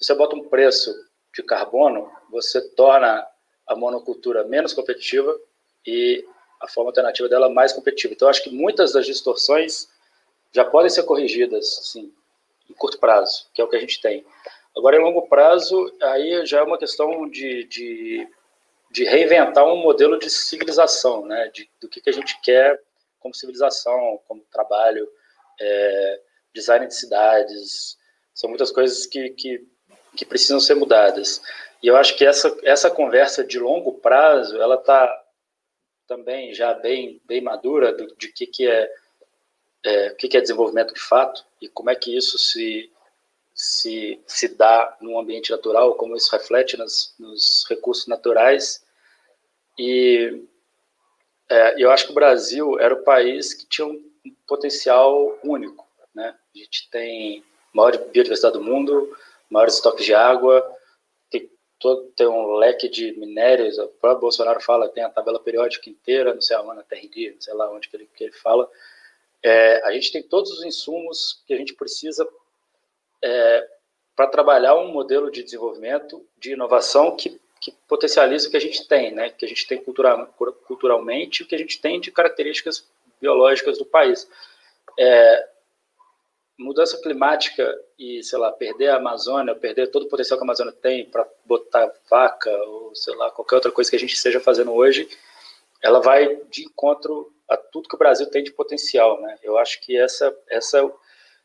você bota um preço de carbono, você torna a monocultura menos competitiva e a forma alternativa dela mais competitiva. Então, acho que muitas das distorções já podem ser corrigidas, assim, em curto prazo, que é o que a gente tem. Agora, em longo prazo, aí já é uma questão de, de, de reinventar um modelo de civilização, né? De, do que, que a gente quer como civilização, como trabalho, é, design de cidades. São muitas coisas que, que, que, precisam ser mudadas. E eu acho que essa, essa conversa de longo prazo, ela está também já bem, bem madura do, de que, que é, é, o que, que é desenvolvimento de fato e como é que isso se se, se dá no ambiente natural, como isso reflete nos, nos recursos naturais. E é, eu acho que o Brasil era o país que tinha um potencial único. Né? A gente tem maior biodiversidade do mundo, maiores estoques de água, tem, todo, tem um leque de minérios. O próprio Bolsonaro fala tem a tabela periódica inteira, não sei aonde, na TRD, não sei lá onde que ele, que ele fala. É, a gente tem todos os insumos que a gente precisa é, para trabalhar um modelo de desenvolvimento, de inovação que, que potencialize o que a gente tem, né? que a gente tem cultura, culturalmente, o que a gente tem de características biológicas do país. É, mudança climática e, sei lá, perder a Amazônia, perder todo o potencial que a Amazônia tem para botar vaca ou, sei lá, qualquer outra coisa que a gente esteja fazendo hoje, ela vai de encontro a tudo que o Brasil tem de potencial, né? Eu acho que essa, essa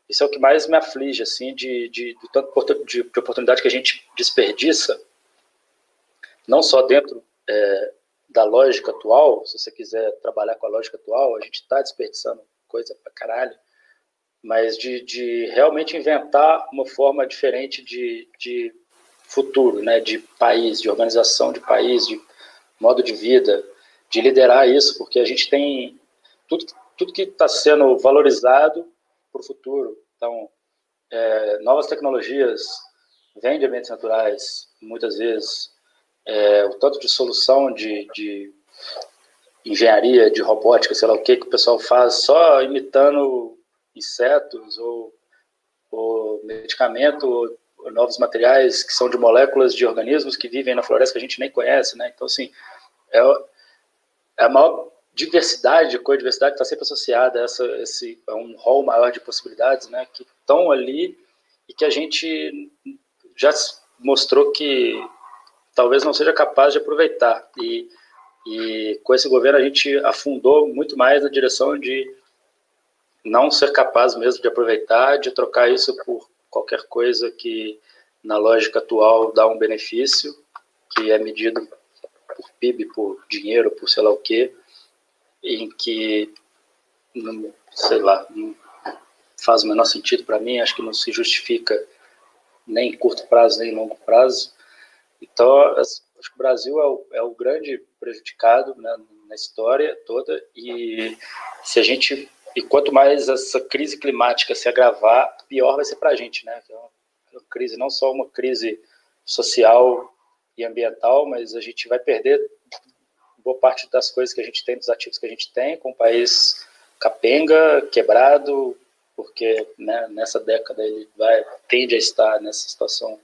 isso é o que mais me aflige, assim, de, de, de tanto de, de oportunidade que a gente desperdiça, não só dentro é, da lógica atual, se você quiser trabalhar com a lógica atual, a gente está desperdiçando coisa pra caralho, mas de, de realmente inventar uma forma diferente de, de futuro, né, de país, de organização de país, de modo de vida, de liderar isso, porque a gente tem tudo, tudo que está sendo valorizado para o futuro. Então, é, novas tecnologias vêm de ambientes naturais, muitas vezes. É, o tanto de solução de, de, engenharia, de robótica, sei lá o que, que o pessoal faz só imitando insetos ou, ou medicamento, ou, novos materiais que são de moléculas de organismos que vivem na floresta que a gente nem conhece, né? Então, assim, é, é a maior diversidade, co-diversidade está sempre associada a essa, esse, a um rol maior de possibilidades, né, que estão ali e que a gente já mostrou que talvez não seja capaz de aproveitar. E, e com esse governo a gente afundou muito mais na direção de não ser capaz mesmo de aproveitar, de trocar isso por qualquer coisa que na lógica atual dá um benefício, que é medido por PIB, por dinheiro, por sei lá o quê, em que, não, sei lá, não faz o menor sentido para mim, acho que não se justifica nem em curto prazo, nem em longo prazo. Então, acho que o Brasil é o, é o grande prejudicado né, na história toda e se a gente e quanto mais essa crise climática se agravar, pior vai ser para a gente, né? Uma crise não só uma crise social e ambiental, mas a gente vai perder boa parte das coisas que a gente tem, dos ativos que a gente tem, com o país capenga, quebrado, porque né, nessa década ele vai, tende a estar nessa situação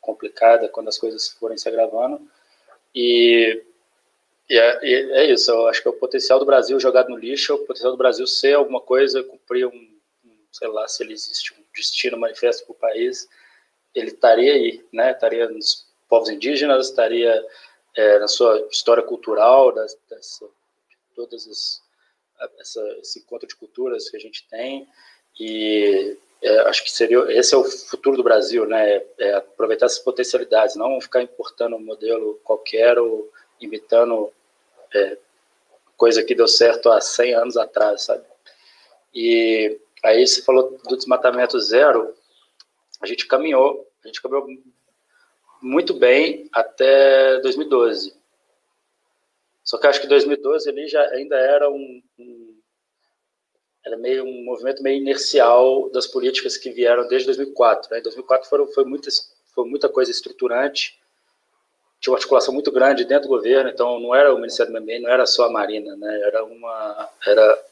complicada quando as coisas forem se agravando. E, e, é, e é, isso, eu acho que é o potencial do Brasil jogado no lixo, é o potencial do Brasil ser alguma coisa, cumprir um, um sei lá, se ele existe um destino manifesto para o país, ele estaria aí, né? Estaria nos povos indígenas, estaria é, na sua história cultural, das, todas as, essa, esse encontro de culturas que a gente tem e é, acho que seria esse é o futuro do Brasil, né? É aproveitar essas potencialidades, não ficar importando um modelo qualquer ou imitando é, coisa que deu certo há 100 anos atrás, sabe? E aí você falou do desmatamento zero, a gente caminhou, a gente caminhou muito bem até 2012. Só que acho que 2012 ele já ainda era um, um, era meio um movimento meio inercial das políticas que vieram desde 2004. Né? Em 2004 foram, foi, muita, foi muita coisa estruturante, tinha uma articulação muito grande dentro do governo, então não era o Ministério do Meio Ambiente, não era só a Marina, né? era uma era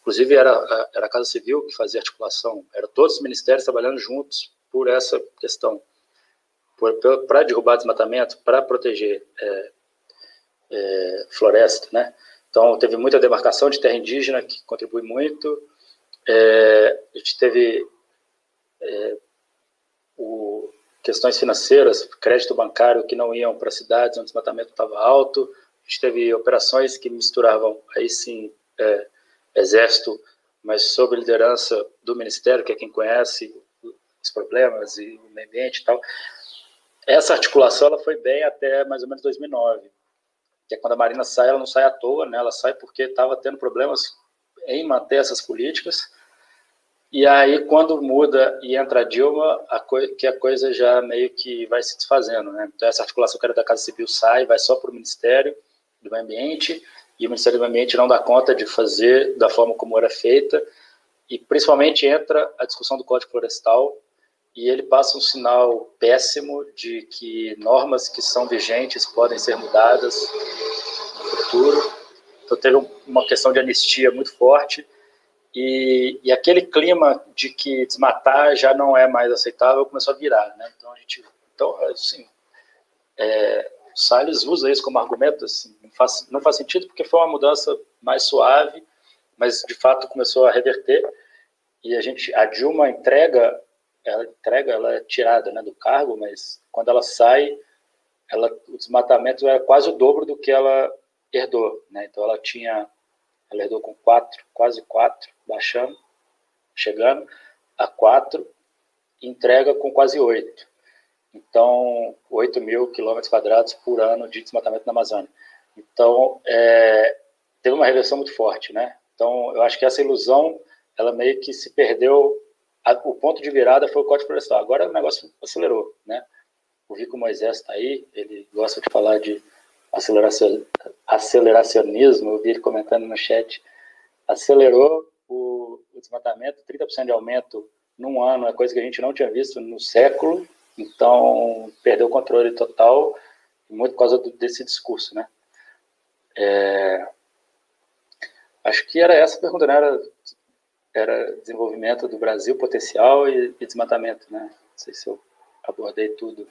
inclusive era, era a Casa Civil que fazia articulação, eram todos os ministérios trabalhando juntos por essa questão, para derrubar desmatamento, para proteger é, é, floresta, né? Então, teve muita demarcação de terra indígena, que contribui muito. É, a gente teve é, o, questões financeiras, crédito bancário que não iam para cidades onde o desmatamento estava alto. A gente teve operações que misturavam, aí sim, é, exército, mas sob liderança do Ministério, que é quem conhece os problemas e o meio ambiente e tal. Essa articulação ela foi bem até mais ou menos 2009 que é quando a Marina sai, ela não sai à toa, né? Ela sai porque estava tendo problemas em manter essas políticas. E aí, quando muda e entra a Dilma, a que a coisa já meio que vai se desfazendo, né? Então, essa articulação que era da Casa Civil sai, vai só para o Ministério do Meio Ambiente, e o Ministério do Meio Ambiente não dá conta de fazer da forma como era feita, e principalmente entra a discussão do Código Florestal, e ele passa um sinal péssimo de que normas que são vigentes podem ser mudadas no futuro. Então teve uma questão de anistia muito forte e, e aquele clima de que desmatar já não é mais aceitável começou a virar, né? Então a gente, então assim, é, o Salles usa isso como argumento, assim, não faz, não faz sentido porque foi uma mudança mais suave, mas de fato começou a reverter e a gente, a Dilma entrega ela entrega, ela é tirada né, do cargo, mas quando ela sai, ela, o desmatamento era quase o dobro do que ela herdou. Né? Então ela tinha, ela herdou com quatro, quase quatro, baixando, chegando a quatro, entrega com quase oito. Então, 8 mil quilômetros quadrados por ano de desmatamento na Amazônia. Então, é, teve uma reversão muito forte, né? Então, eu acho que essa ilusão, ela meio que se perdeu a, o ponto de virada foi o Código Florestal. Agora o negócio acelerou, né? O Rico Moisés está aí, ele gosta de falar de aceleracion, aceleracionismo, eu vi ele comentando no chat. Acelerou o, o desmatamento, 30% de aumento num ano, é coisa que a gente não tinha visto no século, então perdeu o controle total, muito por causa do, desse discurso, né? É, acho que era essa a pergunta, né? Era era desenvolvimento do Brasil, potencial e, e desmatamento, né? Não sei se eu abordei tudo.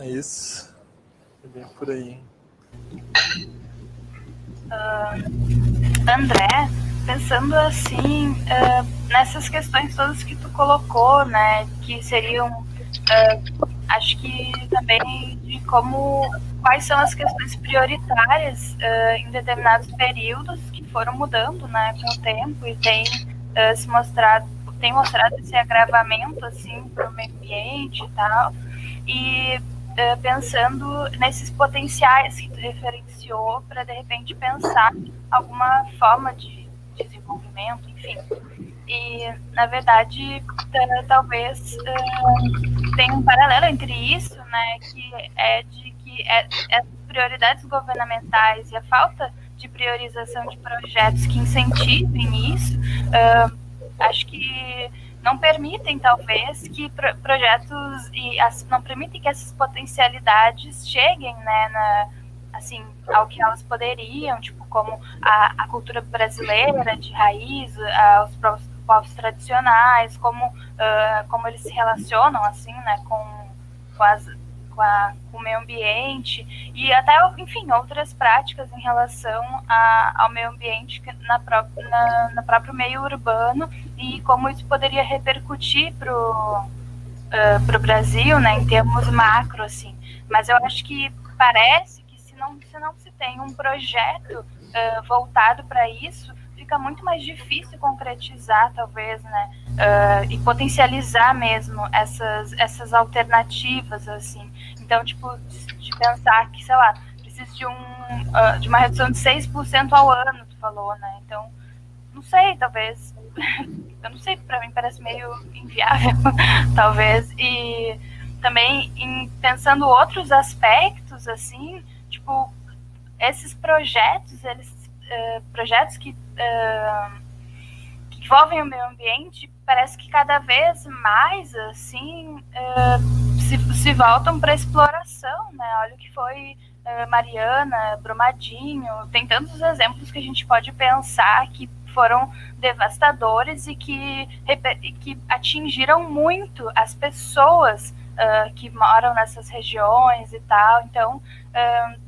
é isso. É bem por aí. Uh, André, pensando assim, uh, nessas questões todas que tu colocou, né, que seriam, uh, acho que também como, quais são as questões prioritárias em determinados períodos foram mudando, né, com o tempo e tem uh, se mostrado, tem mostrado esse agravamento assim para o meio ambiente e tal. E uh, pensando nesses potenciais que tu referenciou para de repente pensar alguma forma de desenvolvimento, enfim. E na verdade talvez uh, tenha um paralelo entre isso, né, que é de que é, é prioridades governamentais e a falta de priorização de projetos que incentivem isso, uh, acho que não permitem, talvez, que pro projetos e as, não permitem que essas potencialidades cheguem, né, na, assim, ao que elas poderiam, tipo, como a, a cultura brasileira de raiz, uh, os povos, tradicionais, como, uh, como eles se relacionam, assim, né, com, com as com, a, com o meio ambiente e até, enfim, outras práticas em relação a, ao meio ambiente na, pró na, próprio meio urbano e como isso poderia repercutir para o uh, Brasil, né, em termos macro, assim. Mas eu acho que parece que se não se, não se tem um projeto uh, voltado para isso, fica muito mais difícil concretizar, talvez, né, uh, e potencializar mesmo essas, essas alternativas, assim. Então, tipo, de pensar que, sei lá, precisa de, um, uh, de uma redução de 6% ao ano, tu falou, né? Então, não sei, talvez. Eu não sei, para mim parece meio inviável, talvez. E também em, pensando outros aspectos, assim, tipo, esses projetos, eles, projetos que, uh, que envolvem o meio ambiente, parece que cada vez mais, assim, uh, se, se voltam para exploração, né? Olha o que foi uh, Mariana, Brumadinho, tem tantos exemplos que a gente pode pensar que foram devastadores e que, que atingiram muito as pessoas uh, que moram nessas regiões e tal. Então, uh,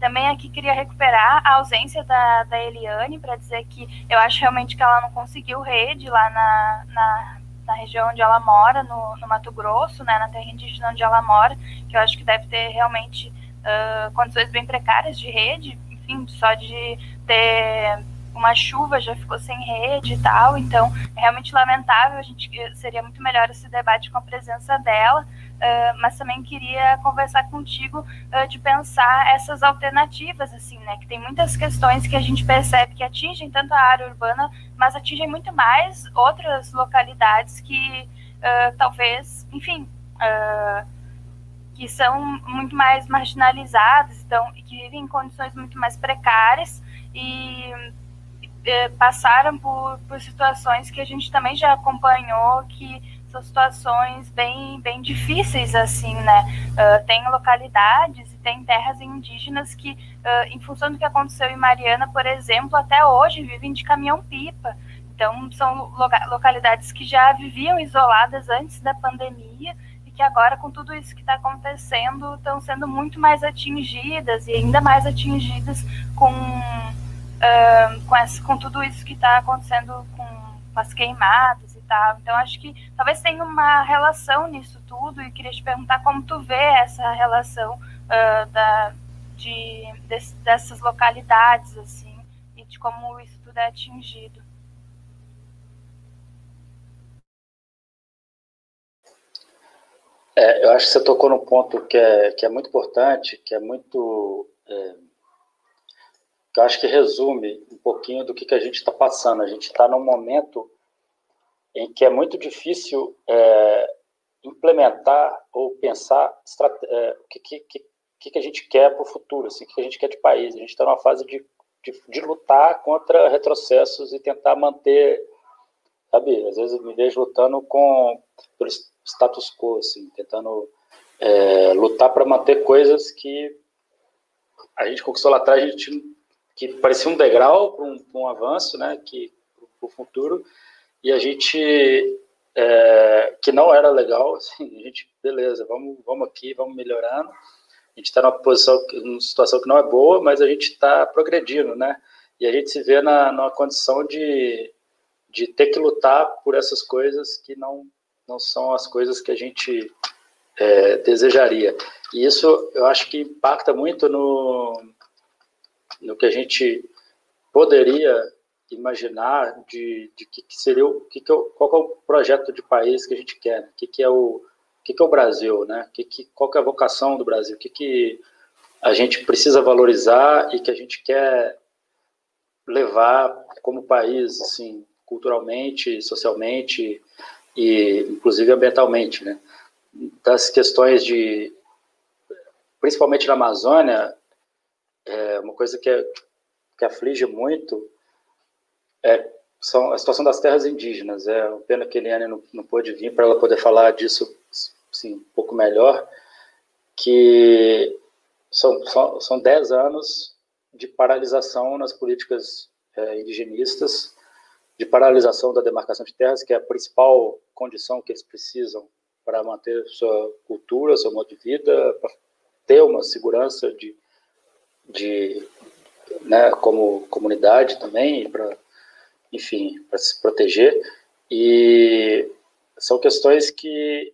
também aqui queria recuperar a ausência da, da Eliane para dizer que eu acho realmente que ela não conseguiu rede lá na, na, na região onde ela mora, no, no, Mato Grosso, né, na terra indígena onde ela mora, que eu acho que deve ter realmente uh, condições bem precárias de rede, enfim, só de ter uma chuva já ficou sem rede e tal, então é realmente lamentável, a gente seria muito melhor esse debate com a presença dela, uh, mas também queria conversar contigo uh, de pensar essas alternativas, assim, né, que tem muitas questões que a gente percebe que atingem tanto a área urbana, mas atingem muito mais outras localidades que uh, talvez, enfim, que são muito mais marginalizadas, então, e que vivem em condições muito mais precárias e passaram por, por situações que a gente também já acompanhou que são situações bem, bem difíceis, assim, né? Uh, tem localidades e tem terras indígenas que, uh, em função do que aconteceu em Mariana, por exemplo, até hoje vivem de caminhão-pipa. Então, são localidades que já viviam isoladas antes da pandemia e que agora, com tudo isso que está acontecendo, estão sendo muito mais atingidas e ainda mais atingidas com, uh, com, essa, com tudo isso que está acontecendo com, com as queimadas tal. Então, acho que talvez tenha uma relação nisso tudo e queria te perguntar como tu vê essa relação uh, da, de, de, dessas localidades, assim, e de como isso tudo é atingido. É, eu acho que você tocou num ponto que é, que é muito importante, que é muito. É, que eu acho que resume um pouquinho do que, que a gente está passando. A gente está num momento em que é muito difícil é, implementar ou pensar é, o que, que, que, que a gente quer para o futuro, assim, o que a gente quer de país. A gente está numa fase de, de, de, lutar contra retrocessos e tentar manter, sabe, às vezes eu me vejo lutando com pelo status quo, assim, tentando é, lutar para manter coisas que a gente conquistou lá atrás, a gente, que parecia um degrau para um, um, avanço, né, que para o futuro, e a gente é, que não era legal, assim, a gente, beleza, vamos, vamos aqui, vamos melhorando. A gente está numa posição, numa situação que não é boa, mas a gente está progredindo, né? E a gente se vê na, numa condição de, de ter que lutar por essas coisas que não, não são as coisas que a gente é, desejaria. E isso eu acho que impacta muito no, no que a gente poderia imaginar de, de que, que, seria o que, que é qual é o projeto de país que a gente quer, né? que, que é o que, que é o Brasil, né? Que, que, qual que é a vocação do Brasil, o que, que a gente precisa valorizar e que a gente quer levar como país, assim, culturalmente, socialmente e inclusive ambientalmente, né? Das questões de, principalmente na Amazônia, é uma coisa que, é, que aflige muito é, são a situação das terras indígenas. É uma pena que a Eliane não, não pôde vir para ela poder falar disso assim, um pouco melhor, que são, são, são dez anos de paralisação nas políticas é, indigenistas, de paralisação da demarcação de terras, que é a principal condição que eles precisam para manter sua cultura, seu modo de vida, para ter uma segurança de, de né, como comunidade também, para enfim, para se proteger. E são questões que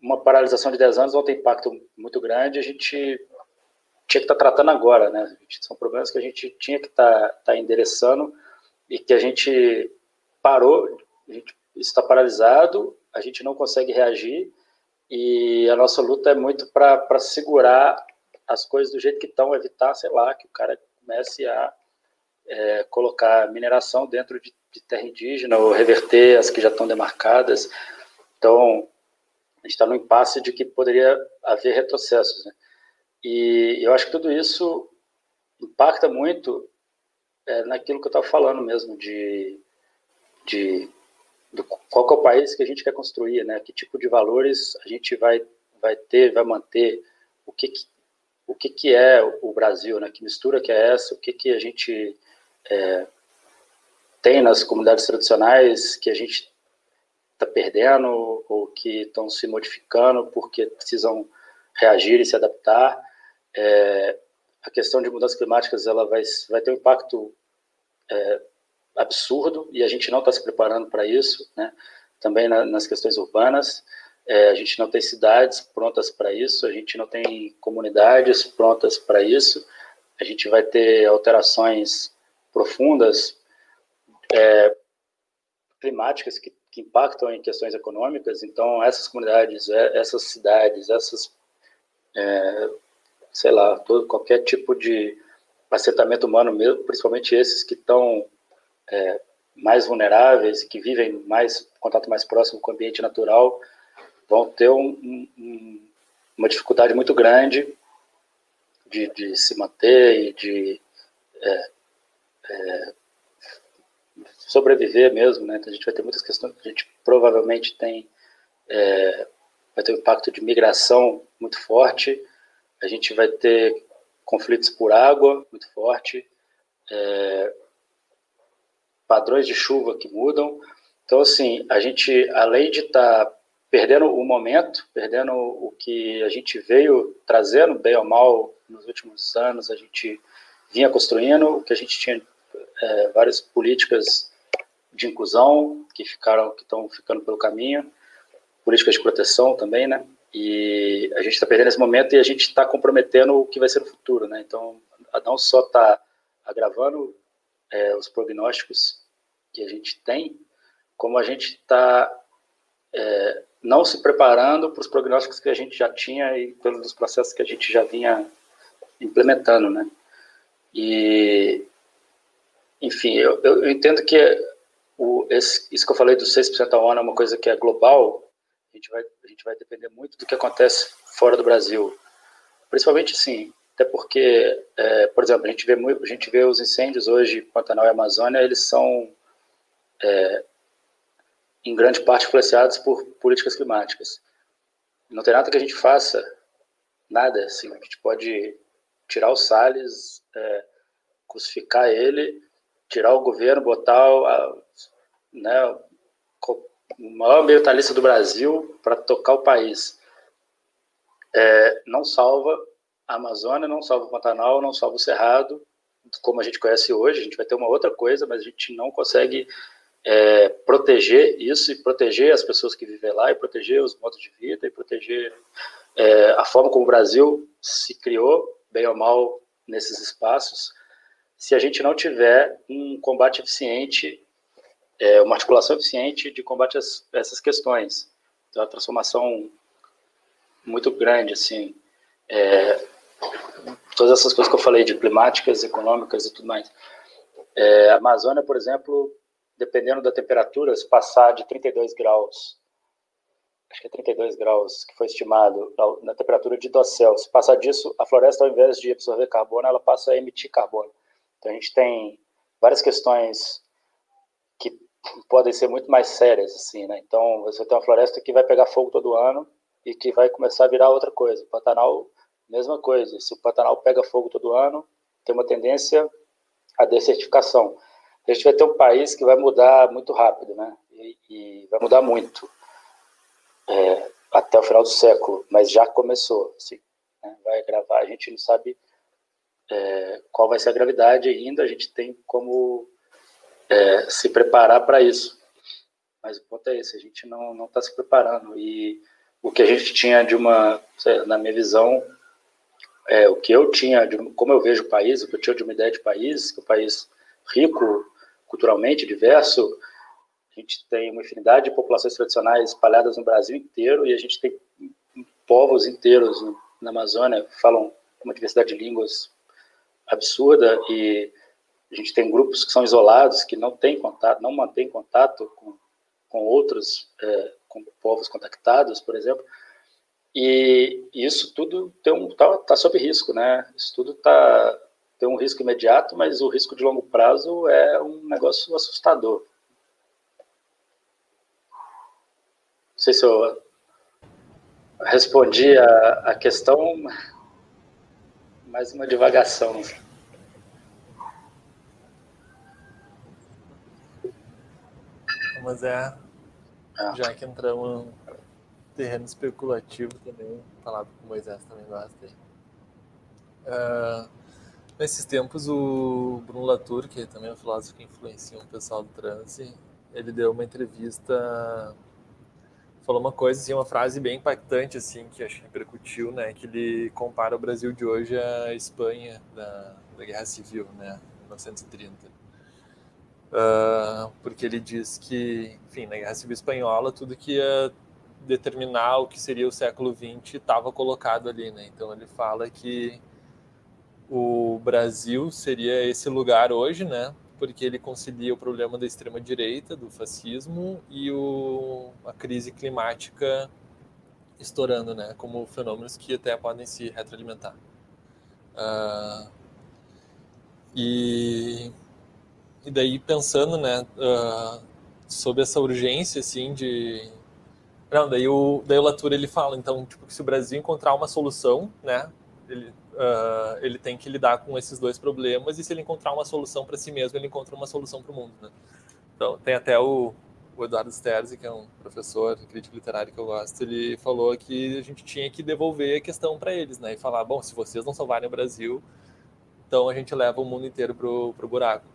uma paralisação de 10 anos não tem impacto muito grande, a gente tinha que estar tá tratando agora, né? São problemas que a gente tinha que estar tá, tá endereçando e que a gente parou, a gente está paralisado, a gente não consegue reagir e a nossa luta é muito para segurar as coisas do jeito que estão, evitar, sei lá, que o cara comece a é, colocar mineração dentro de, de, terra indígena ou reverter as que já estão demarcadas. Então, a gente está no impasse de que poderia haver retrocessos. Né? E eu acho que tudo isso impacta muito é, naquilo que eu estava falando mesmo, de, de do, qual é o país que a gente quer construir, né? que tipo de valores a gente vai, vai ter, vai manter, o que, que o que, que é o Brasil, né? Que mistura que é essa? O que, que a gente é, tem nas comunidades tradicionais que a gente está perdendo ou que estão se modificando porque precisam reagir e se adaptar. É, a questão de mudanças climáticas ela vai, vai ter um impacto é, absurdo e a gente não está se preparando para isso, né? Também na, nas questões urbanas. É, a gente não tem cidades prontas para isso, a gente não tem comunidades prontas para isso, a gente vai ter alterações profundas é, climáticas que, que, impactam em questões econômicas, então essas comunidades, é, essas cidades, essas, é, sei lá, todo, qualquer tipo de assentamento humano, principalmente esses que estão é, mais vulneráveis, que vivem mais contato mais próximo com o ambiente natural, vão ter um, um, uma dificuldade muito grande de, de, se manter e de é, é, sobreviver mesmo, né? Então, a gente vai ter muitas questões, a gente provavelmente tem é, vai ter um impacto de migração muito forte, a gente vai ter conflitos por água muito forte, é, padrões de chuva que mudam. Então, assim, a gente, além de estar tá perdendo o momento, perdendo o que a gente veio trazendo, bem ou mal, nos últimos anos, a gente vinha construindo, o que a gente tinha é, várias políticas de inclusão que ficaram, que estão ficando pelo caminho, políticas de proteção também, né? E a gente está perdendo esse momento e a gente está comprometendo o que vai ser no futuro, né? Então, não só está agravando é, os prognósticos que a gente tem, como a gente está é, não se preparando para os prognósticos que a gente já tinha e pelos processos que a gente já vinha implementando, né? E, enfim, eu, eu entendo que o, esse, isso que eu falei dos 6% ao ano é uma coisa que é global, a gente, vai, a gente vai depender muito do que acontece fora do Brasil. Principalmente, assim, até porque, é, por exemplo, a gente, vê, a gente vê os incêndios hoje, Pantanal e Amazônia, eles são é, em grande parte influenciados por políticas climáticas. Não tem nada que a gente faça, nada, assim, a gente pode tirar o Salles, é, crucificar ele, tirar o governo, botar a, né, o maior ambientalista do Brasil para tocar o país. É, não salva a Amazônia, não salva o Pantanal, não salva o Cerrado, como a gente conhece hoje, a gente vai ter uma outra coisa, mas a gente não consegue é, proteger isso e proteger as pessoas que vivem lá e proteger os modos de vida e proteger é, a forma como o Brasil se criou, bem ou mal, nesses espaços, se a gente não tiver um combate eficiente, é, uma articulação eficiente de combate a essas questões. Então, a transformação muito grande, assim, é, todas essas coisas que eu falei de climáticas, econômicas e tudo mais. É, a Amazônia, por exemplo, dependendo da temperatura, se passar de 32 graus, acho que é 32 graus que foi estimado na temperatura de dossel, se passar disso, a floresta, ao invés de absorver carbono, ela passa a emitir carbono. Então a gente tem várias questões que podem ser muito mais sérias, assim, né? Então você tem uma floresta que vai pegar fogo todo ano e que vai começar a virar outra coisa. O Pantanal, mesma coisa. Se o Pantanal pega fogo todo ano, tem uma tendência à desertificação a gente vai ter um país que vai mudar muito rápido, né? E, e vai mudar muito é, até o final do século, mas já começou. Assim, né? Vai gravar, a gente não sabe é, qual vai ser a gravidade ainda, a gente tem como é, se preparar para isso. Mas o ponto é esse, a gente não está se preparando. E o que a gente tinha de uma, na minha visão, é, o que eu tinha, de, como eu vejo o país, o que eu tinha de uma ideia de país, que o país rico culturalmente diverso. A gente tem uma infinidade de populações tradicionais espalhadas no Brasil inteiro e a gente tem povos inteiros na Amazônia que falam uma diversidade de línguas absurda e a gente tem grupos que são isolados, que não têm contato, não mantêm contato com, com outros, é, com povos contactados, por exemplo. E isso tudo está um, tá, tá sob risco, né? Isso tudo está tem um risco imediato, mas o risco de longo prazo é um negócio assustador. Não sei se eu respondi a, a questão. Mais uma divagação. Mas é, ah. já que entramos no terreno especulativo também, falado com o Moisés também gosta. Uh, nesses tempos, o Bruno Latour, que também é um filósofo que influencia o pessoal do transe, ele deu uma entrevista, falou uma coisa, assim, uma frase bem impactante, assim, que acho que repercutiu, né, que ele compara o Brasil de hoje à Espanha da, da Guerra Civil, né, 1930. Uh, ah, porque ele diz que, enfim, na Guerra Civil Espanhola, tudo que ia determinar o que seria o século XX estava colocado ali, né? Então ele fala que o Brasil seria esse lugar hoje, né? Porque ele concilia o problema da extrema direita, do fascismo e o, a crise climática estourando, né? Como fenômenos que até podem se retroalimentar. Uh, e, e daí pensando, né? Uh, sobre essa urgência, assim, de não, daí o, daí o Latour ele fala, então, tipo, que se o Brasil encontrar uma solução, né, ele, uh, ele tem que lidar com esses dois problemas e se ele encontrar uma solução para si mesmo, ele encontra uma solução para o mundo, né? Então, tem até o, o Eduardo Sterzi, que é um professor, crítico literário que eu gosto, ele falou que a gente tinha que devolver a questão para eles, né? E falar, bom, se vocês não salvarem o Brasil, então a gente leva o mundo inteiro pro, pro buraco.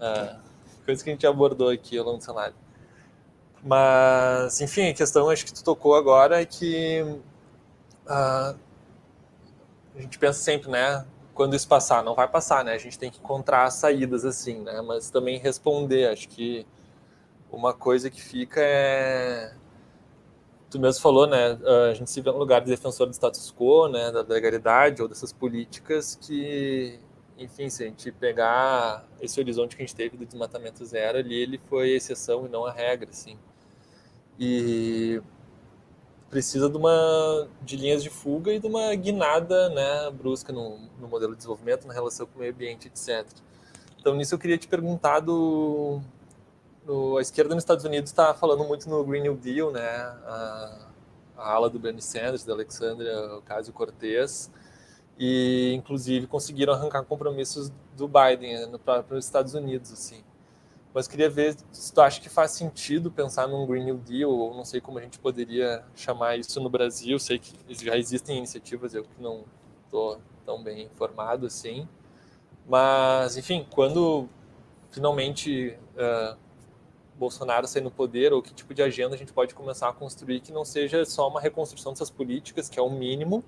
Uh, coisa que a gente abordou aqui ao longo do cenário. Mas, enfim, a questão acho que tu tocou agora é que uh, a gente pensa sempre, né? Quando isso passar, não vai passar, né? A gente tem que encontrar saídas assim, né? Mas também responder. Acho que uma coisa que fica é. Tu mesmo falou, né? A gente se vê no lugar de defensor do status quo, né? Da legalidade ou dessas políticas que, enfim, se a gente pegar esse horizonte que a gente teve do desmatamento zero ali, ele foi a exceção e não a regra, assim. E precisa de uma de linhas de fuga e de uma guinada né, brusca no, no modelo de desenvolvimento, na relação com o meio ambiente, etc. Então, nisso eu queria te perguntar do, do a esquerda nos Estados Unidos está falando muito no Green New Deal, né? A, a ala do Bernie Sanders, da Alexandria Ocasio-Cortez, e inclusive conseguiram arrancar compromissos do Biden né, no próprio Estados Unidos, assim. Mas queria ver se tu acha que faz sentido pensar num Green New Deal, ou não sei como a gente poderia chamar isso no Brasil. Sei que já existem iniciativas, eu que não estou tão bem informado assim. Mas, enfim, quando finalmente uh, Bolsonaro sair no poder, ou que tipo de agenda a gente pode começar a construir que não seja só uma reconstrução dessas políticas, que é o mínimo,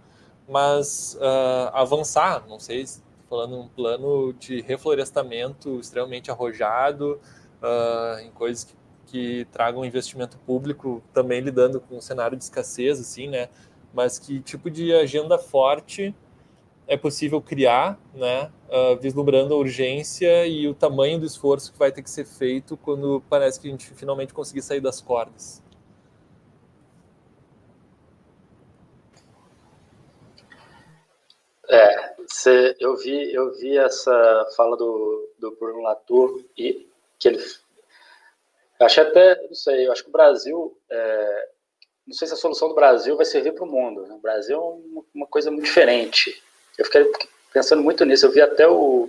mas uh, avançar, não sei falando um plano de reflorestamento extremamente arrojado, uh, em coisas que, que, tragam investimento público, também lidando com um cenário de escassez, assim, né? Mas que tipo de agenda forte é possível criar, né? Uh, vislumbrando a urgência e o tamanho do esforço que vai ter que ser feito quando parece que a gente finalmente conseguir sair das cordas. É, cê, eu vi eu vi essa fala do, do Bruno Latour e que ele acho até não sei eu acho que o Brasil é, não sei se a solução do Brasil vai servir para o mundo né? o Brasil é uma, uma, coisa muito diferente. Eu fiquei pensando muito nisso eu vi até o,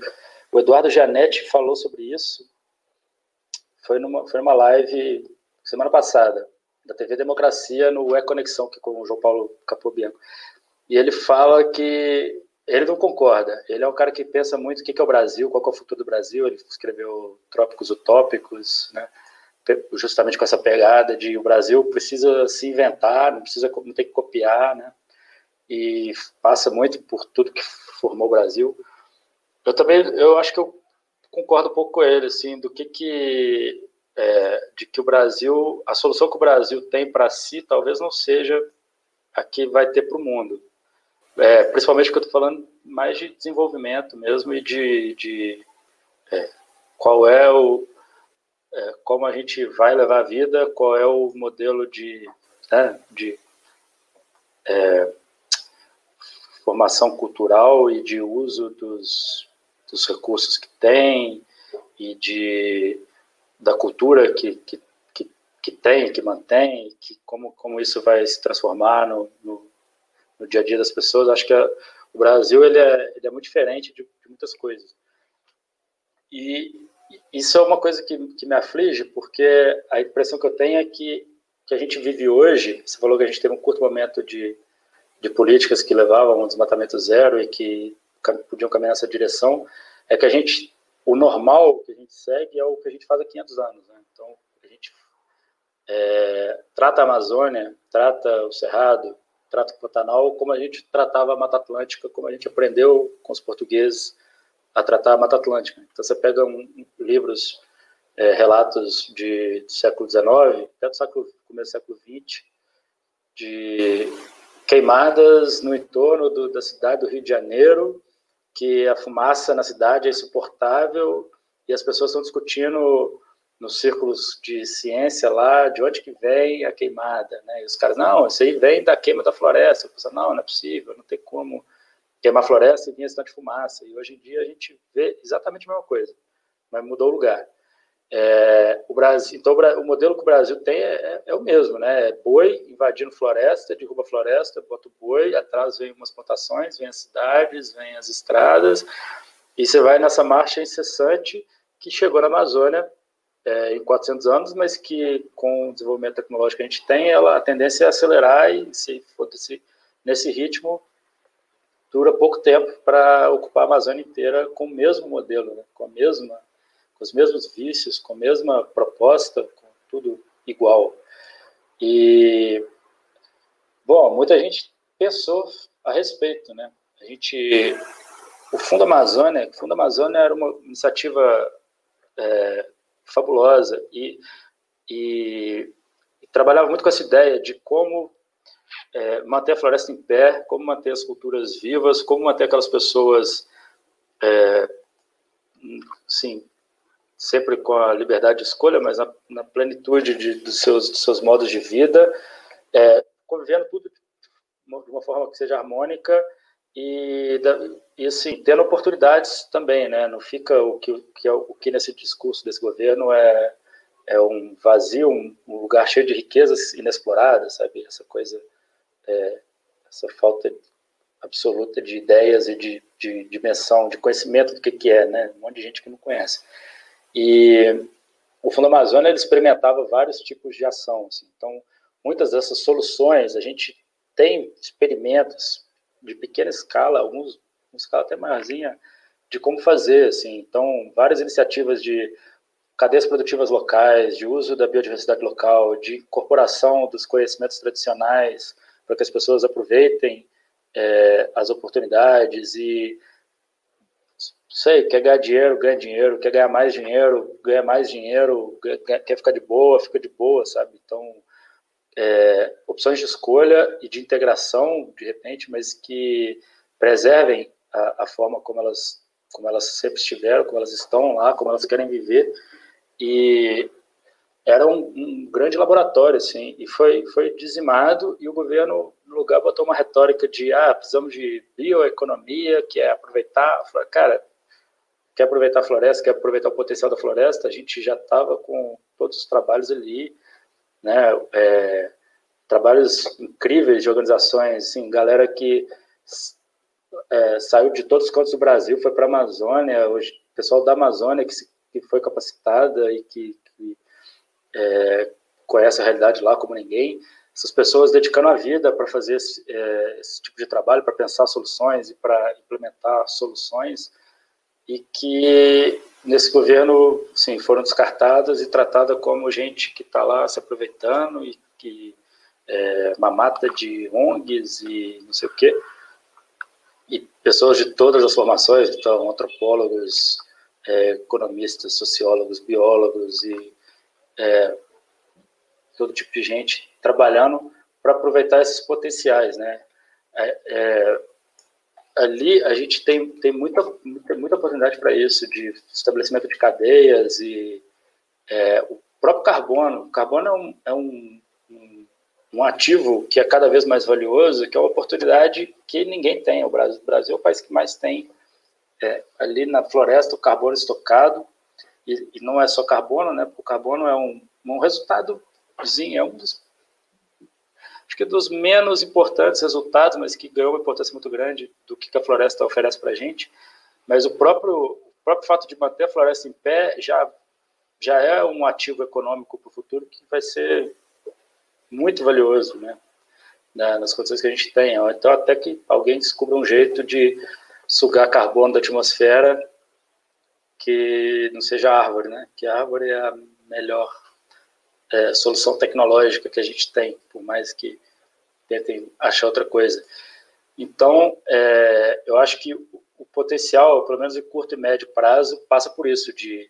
o Eduardo Janetti falou sobre isso. Foi numa foi numa live semana passada da TV Democracia no E Conexão que com o João Paulo Capobianco e ele fala que ele não concorda. Ele é um cara que pensa muito o que é o Brasil, qual é o futuro do Brasil. Ele escreveu Trópicos Utópicos, né? justamente com essa pegada de o Brasil precisa se inventar, não precisa não tem que copiar, né? E passa muito por tudo que formou o Brasil. Eu também, eu acho que eu concordo um pouco com ele, assim, do que que é, de que o Brasil, a solução que o Brasil tem para si, talvez não seja a que vai ter para o mundo é, principalmente que eu estou falando mais de desenvolvimento mesmo e de, de é, qual é o é, como a gente vai levar a vida, qual é o modelo de, né, de é, formação cultural e de uso dos, dos recursos que tem e de da cultura que, que, que, que tem, que mantém, que como, como isso vai se transformar no, no no dia a dia das pessoas. Acho que a, O Brasil ele é, ele é muito diferente de, de muitas coisas. E isso é uma coisa que, que me aflige, porque a impressão que eu tenho é que, que a gente vive hoje, você falou que a gente teve um curto momento de, de políticas que levavam ao desmatamento zero e que podiam caminhar nessa direção, é que a gente, o normal que a gente segue é o que a gente faz há 500 anos. Né? Então, a gente é, trata a Amazônia, trata o Cerrado, trata o Pantanal como a gente tratava a Mata Atlântica, como a gente aprendeu com os portugueses a tratar a Mata Atlântica. Então, você pega um, livros, é, relatos de, século XIX, até do século, começo do século XX, de queimadas no entorno do, da cidade do Rio de Janeiro, que a fumaça na cidade é insuportável e as pessoas estão discutindo nos círculos de ciência lá de onde que vem a queimada, né? E os caras, não, isso aí vem da queima da floresta. Eu penso, não, não é possível, não tem como queimar floresta e vir esse de fumaça. E hoje em dia a gente vê exatamente a mesma coisa, mas mudou o lugar. É, o Brasil, então o modelo que o Brasil tem é, é, é, o mesmo, né? É boi invadindo floresta, derruba floresta, bota o boi, atrás vem umas plantações, vem as cidades, vem as estradas, e você vai nessa marcha incessante que chegou na Amazônia é, em 400 anos, mas que com o desenvolvimento tecnológico que a gente tem, ela, a tendência é acelerar e se for desse, nesse ritmo, dura pouco tempo para ocupar a Amazônia inteira com o mesmo modelo, né? com a mesma, com os mesmos vícios, com a mesma proposta, com tudo igual. E bom, muita gente pensou a respeito, né? A gente, o Fundo Amazônia, o Fundo Amazônia era uma iniciativa é, fabulosa. E, e, e trabalhava muito com essa ideia de como é, manter a floresta em pé, como manter as culturas vivas, como manter aquelas pessoas, é, sim, sempre com a liberdade de escolha, mas na, na plenitude de, dos, seus, seus modos de vida, é, convivendo tudo de uma forma que seja harmônica e, e assim, tendo oportunidades também, né? Não fica o que, que, é, o que nesse discurso desse governo é, é um vazio, um, lugar cheio de riquezas inexploradas, sabe? Essa coisa é, essa falta absoluta de ideias e de, de dimensão, de conhecimento do que, que é, né? Um monte de gente que não conhece. E o Fundo Amazônia ele experimentava vários tipos de ação. Assim. Então, muitas dessas soluções, a gente tem experimentos de pequena escala, alguns uma escala até maiorzinha, de como fazer. Assim. Então, várias iniciativas de cadeias produtivas locais, de uso da biodiversidade local, de incorporação dos conhecimentos tradicionais, para que as pessoas aproveitem é, as oportunidades e sei, quer ganhar dinheiro, ganha dinheiro, quer ganhar mais dinheiro, ganha mais dinheiro, quer ficar de boa, fica de boa, sabe? Então, é, opções de escolha e de integração, de repente, mas que preservem a, a, forma como elas, como elas sempre estiveram, como elas estão lá, como elas querem viver. E era um, um, grande laboratório, assim, e foi, foi dizimado, e o governo, no lugar, botou uma retórica de, ah, precisamos de bioeconomia, que é aproveitar, cara, quer aproveitar a floresta, quer aproveitar o potencial da floresta, a gente já estava com todos os trabalhos ali, né, é, trabalhos incríveis de organizações, assim, galera que é, saiu de todos os cantos do Brasil, foi para a Amazônia, o pessoal da Amazônia que, se, que foi capacitada e que é, conhece a realidade lá como ninguém, essas pessoas dedicando a vida para fazer esse, é, esse, tipo de trabalho, para pensar soluções e para implementar soluções, e que nesse governo, sim, foram descartadas e tratadas como gente que está lá se aproveitando e que é uma mata de ONGs e não sei o quê, e pessoas de todas as formações, então antropólogos, é, economistas, sociólogos, biólogos e é, todo tipo de gente trabalhando para aproveitar esses potenciais, né? É, é, ali a gente tem, tem muita, muita, muita oportunidade para isso, de estabelecimento de cadeias e é, o próprio carbono. O carbono é, um, é um, um, um, ativo que é cada vez mais valioso, que é uma oportunidade que ninguém tem. O Brasil, o Brasil é o país que mais tem é, ali na floresta o carbono estocado e, e, não é só carbono, né? O carbono é um, um resultadozinho, é um dos acho que dos menos importantes resultados, mas que ganhou uma importância muito grande do que a floresta oferece para a gente. Mas o próprio, o próprio fato de manter a floresta em pé já, já é um ativo econômico para o futuro que vai ser muito valioso, né? nas condições que a gente tem. Então, até que alguém descubra um jeito de sugar carbono da atmosfera que não seja árvore, né? Que a árvore é a melhor é, solução tecnológica que a gente tem, por mais que tentem achar outra coisa. Então, é, eu acho que o potencial, pelo menos em curto e médio prazo, passa por isso, de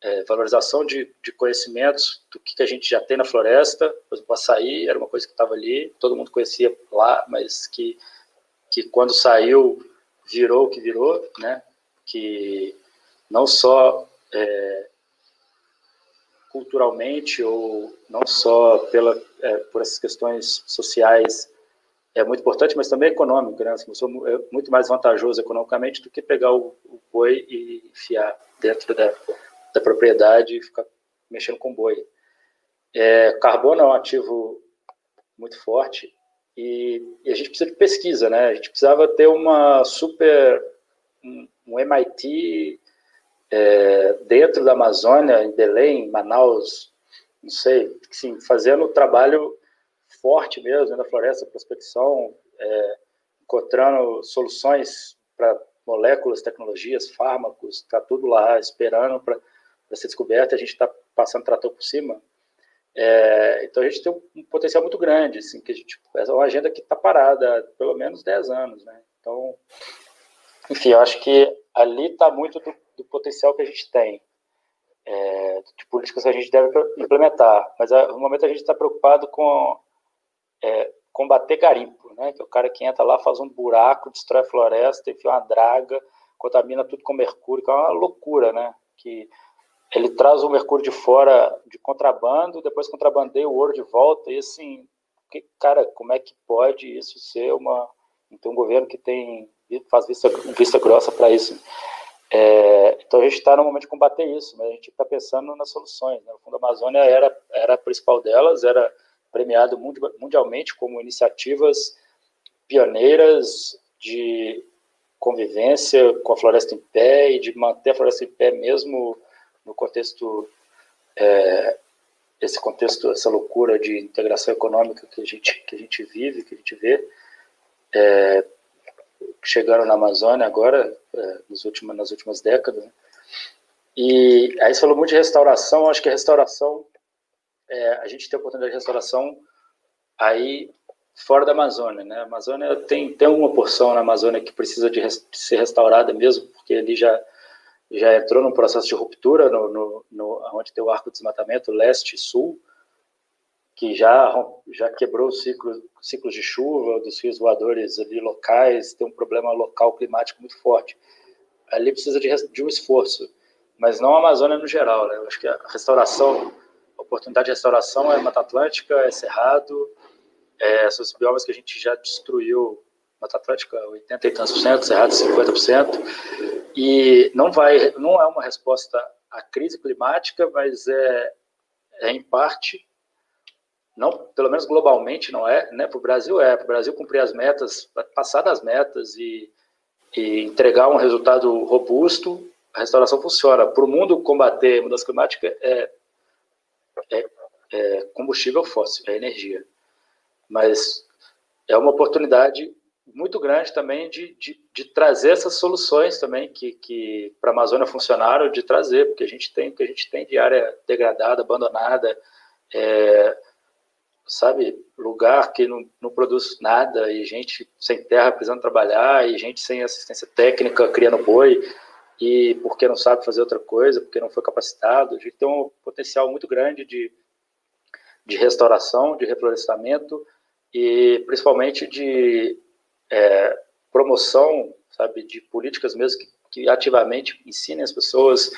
é, valorização de, de, conhecimentos do que, que, a gente já tem na floresta. Por exemplo, açaí era uma coisa que estava ali, todo mundo conhecia lá, mas que, que quando saiu virou o que virou, né? Que não só é, culturalmente ou não só pela, é, por essas questões sociais é muito importante, mas também econômico, né? Assim, é muito mais vantajoso economicamente do que pegar o, o boi e enfiar dentro da, da propriedade e ficar mexendo com boi. É, carbono é um ativo muito forte e, e, a gente precisa de pesquisa, né? A gente precisava ter uma super um, um MIT é, dentro da Amazônia, em Belém, Manaus, não sei, sim, fazendo trabalho forte mesmo na floresta, prospecção, é, encontrando soluções para moléculas, tecnologias, fármacos, está tudo lá esperando para ser descoberto, a gente está passando trator por cima. É, então a gente tem um potencial muito grande, assim, que a gente, é uma agenda que está parada há pelo menos 10 anos, né? Então, enfim, eu acho que ali está muito do do potencial que a gente tem, é, de políticas que a gente deve implementar. Mas no momento a gente está preocupado com é, combater garimpo, né? Que é o cara que entra lá, faz um buraco, destrói a floresta, enfia uma draga, contamina tudo com mercúrio, que é uma loucura, né? Que ele traz o mercúrio de fora de contrabando, depois contrabandeia o ouro de volta, e assim, que, cara, como é que pode isso ser uma. Então, um governo que tem faz vista, vista grossa para isso. É, então a gente está no momento de combater isso, mas a gente está pensando nas soluções. Né? O Fundo Amazônia era, era a principal delas, era premiado mundialmente como iniciativas pioneiras de convivência com a floresta em pé e de manter a floresta em pé mesmo no contexto é, esse contexto essa loucura de integração econômica que a gente que a gente vive que a gente vê é, chegaram na Amazônia agora, é, nos últimos, nas últimas décadas. Né? E aí você falou muito de restauração, acho que a restauração, é, a gente tem a oportunidade de restauração aí fora da Amazônia, né? A Amazônia tem, tem uma porção na Amazônia que precisa de, res, ser restaurada mesmo, porque ali já já entrou num processo de ruptura no, no, no onde tem o arco de desmatamento leste e sul, que já, já quebrou o ciclo, ciclos de chuva, dos rios voadores ali locais, tem um problema local climático muito forte. Ali precisa de, de um esforço, mas não a Amazônia no geral. Né? Eu acho que a restauração, a oportunidade de restauração é Mata Atlântica, é Cerrado, é, esses biomas que a gente já destruiu, Mata Atlântica 80 e tantos por cento, Cerrado 50%, e não vai, não é uma resposta à crise climática, mas é, é em parte não, pelo menos globalmente não é, né? Para o Brasil é, para o Brasil cumprir as metas, passar das metas e, e entregar um resultado robusto, a restauração funciona. Para o mundo combater a mudança climática é, é, é combustível fóssil, é energia. Mas é uma oportunidade muito grande também de, de, de trazer essas soluções também que, que para a Amazônia funcionaram, de trazer, porque a gente tem que a gente tem de área degradada, abandonada, é, sabe, lugar que não, não produz nada e gente sem terra precisando trabalhar e gente sem assistência técnica criando boi e porque não sabe fazer outra coisa, porque não foi capacitado. A gente tem um potencial muito grande de, de restauração, de reflorestamento e principalmente de é, promoção, sabe, de políticas mesmo que, que ativamente ensinem as pessoas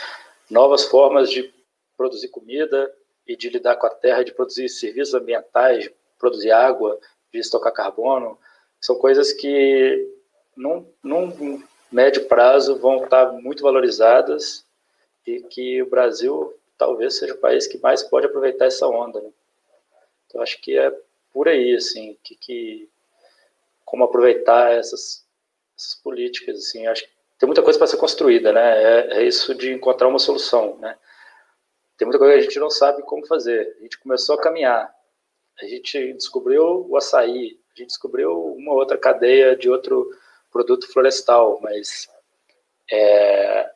novas formas de produzir comida, e de lidar com a terra, de produzir serviços ambientais, de produzir água, de estocar carbono, são coisas que num, num médio prazo vão estar muito valorizadas e que o Brasil talvez seja o país que mais pode aproveitar essa onda. Né? Então acho que é por aí, assim, que, que como aproveitar essas, essas políticas, assim, acho que tem muita coisa para ser construída, né? É, é, isso de encontrar uma solução, né? Tem muita coisa que a gente não sabe como fazer. A gente começou a caminhar, a gente descobriu o açaí, a gente descobriu uma outra cadeia de outro produto florestal, mas é,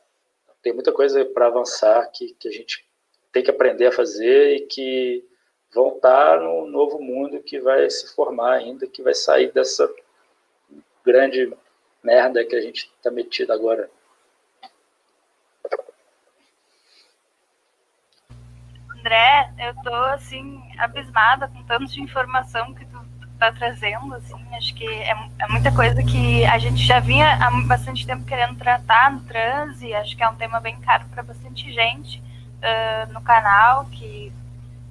tem muita coisa para avançar que, que a gente tem que aprender a fazer e que vão estar no novo mundo que vai se formar ainda, que vai sair dessa grande merda que a gente está metido agora. André, eu tô assim abismada com tanto de informação que tu tá trazendo, assim, acho que é, é, muita coisa que a gente já vinha há bastante tempo querendo tratar no transe, acho que é um tema bem caro para bastante gente uh, no canal, que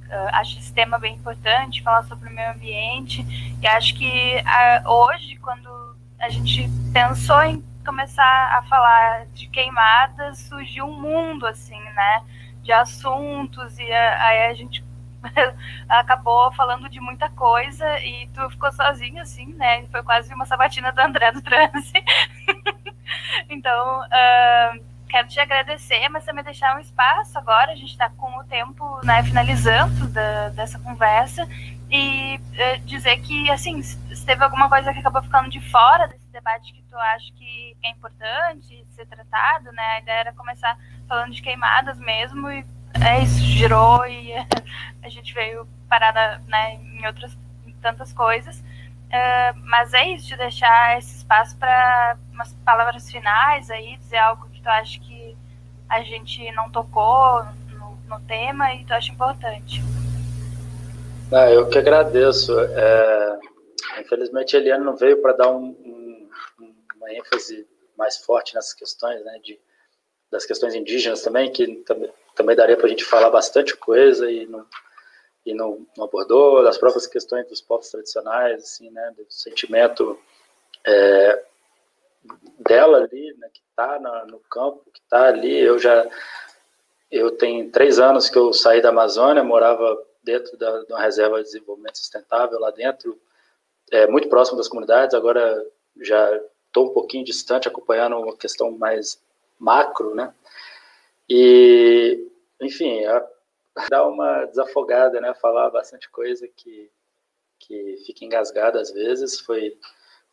uh, acho esse tema bem importante, falar sobre o meio ambiente, e acho que uh, hoje, quando a gente pensou em começar a falar de queimadas, surgiu um mundo, assim, né, de assuntos, e aí a gente acabou falando de muita coisa e tu ficou sozinho, assim, né? Foi quase uma sabatina do André do Transe. então, uh, quero te agradecer, mas também deixar um espaço agora. A gente está com o tempo né, finalizando da, dessa conversa e uh, dizer que, assim, se teve alguma coisa que acabou ficando de fora desse debate que tu acha que é importante ser tratado, né? A ideia era começar falando de queimadas mesmo e é isso, girou e a gente veio parada né, em outras em tantas coisas. Uh, mas é isso, de deixar esse espaço para umas palavras finais aí, dizer algo que tu acha que a gente não tocou no, no tema e tu acha importante. Ah, eu que agradeço. É, infelizmente, a Eliane não veio para dar um, um, uma ênfase mais forte nessas questões, né, de, das questões indígenas também, que também também daria para a gente falar bastante coisa e não, e não, não, abordou, das próprias questões dos povos tradicionais, assim, né, do sentimento é, dela ali, né, que está no campo, que está ali, eu já, eu tenho três anos que eu saí da Amazônia, morava dentro da, de uma reserva de desenvolvimento sustentável lá dentro, é, muito próximo das comunidades, agora já estou um pouquinho distante, acompanhando uma questão mais macro, né, e, enfim, dá uma desafogada, né? Falar bastante coisa que, que fica engasgada às vezes. Foi,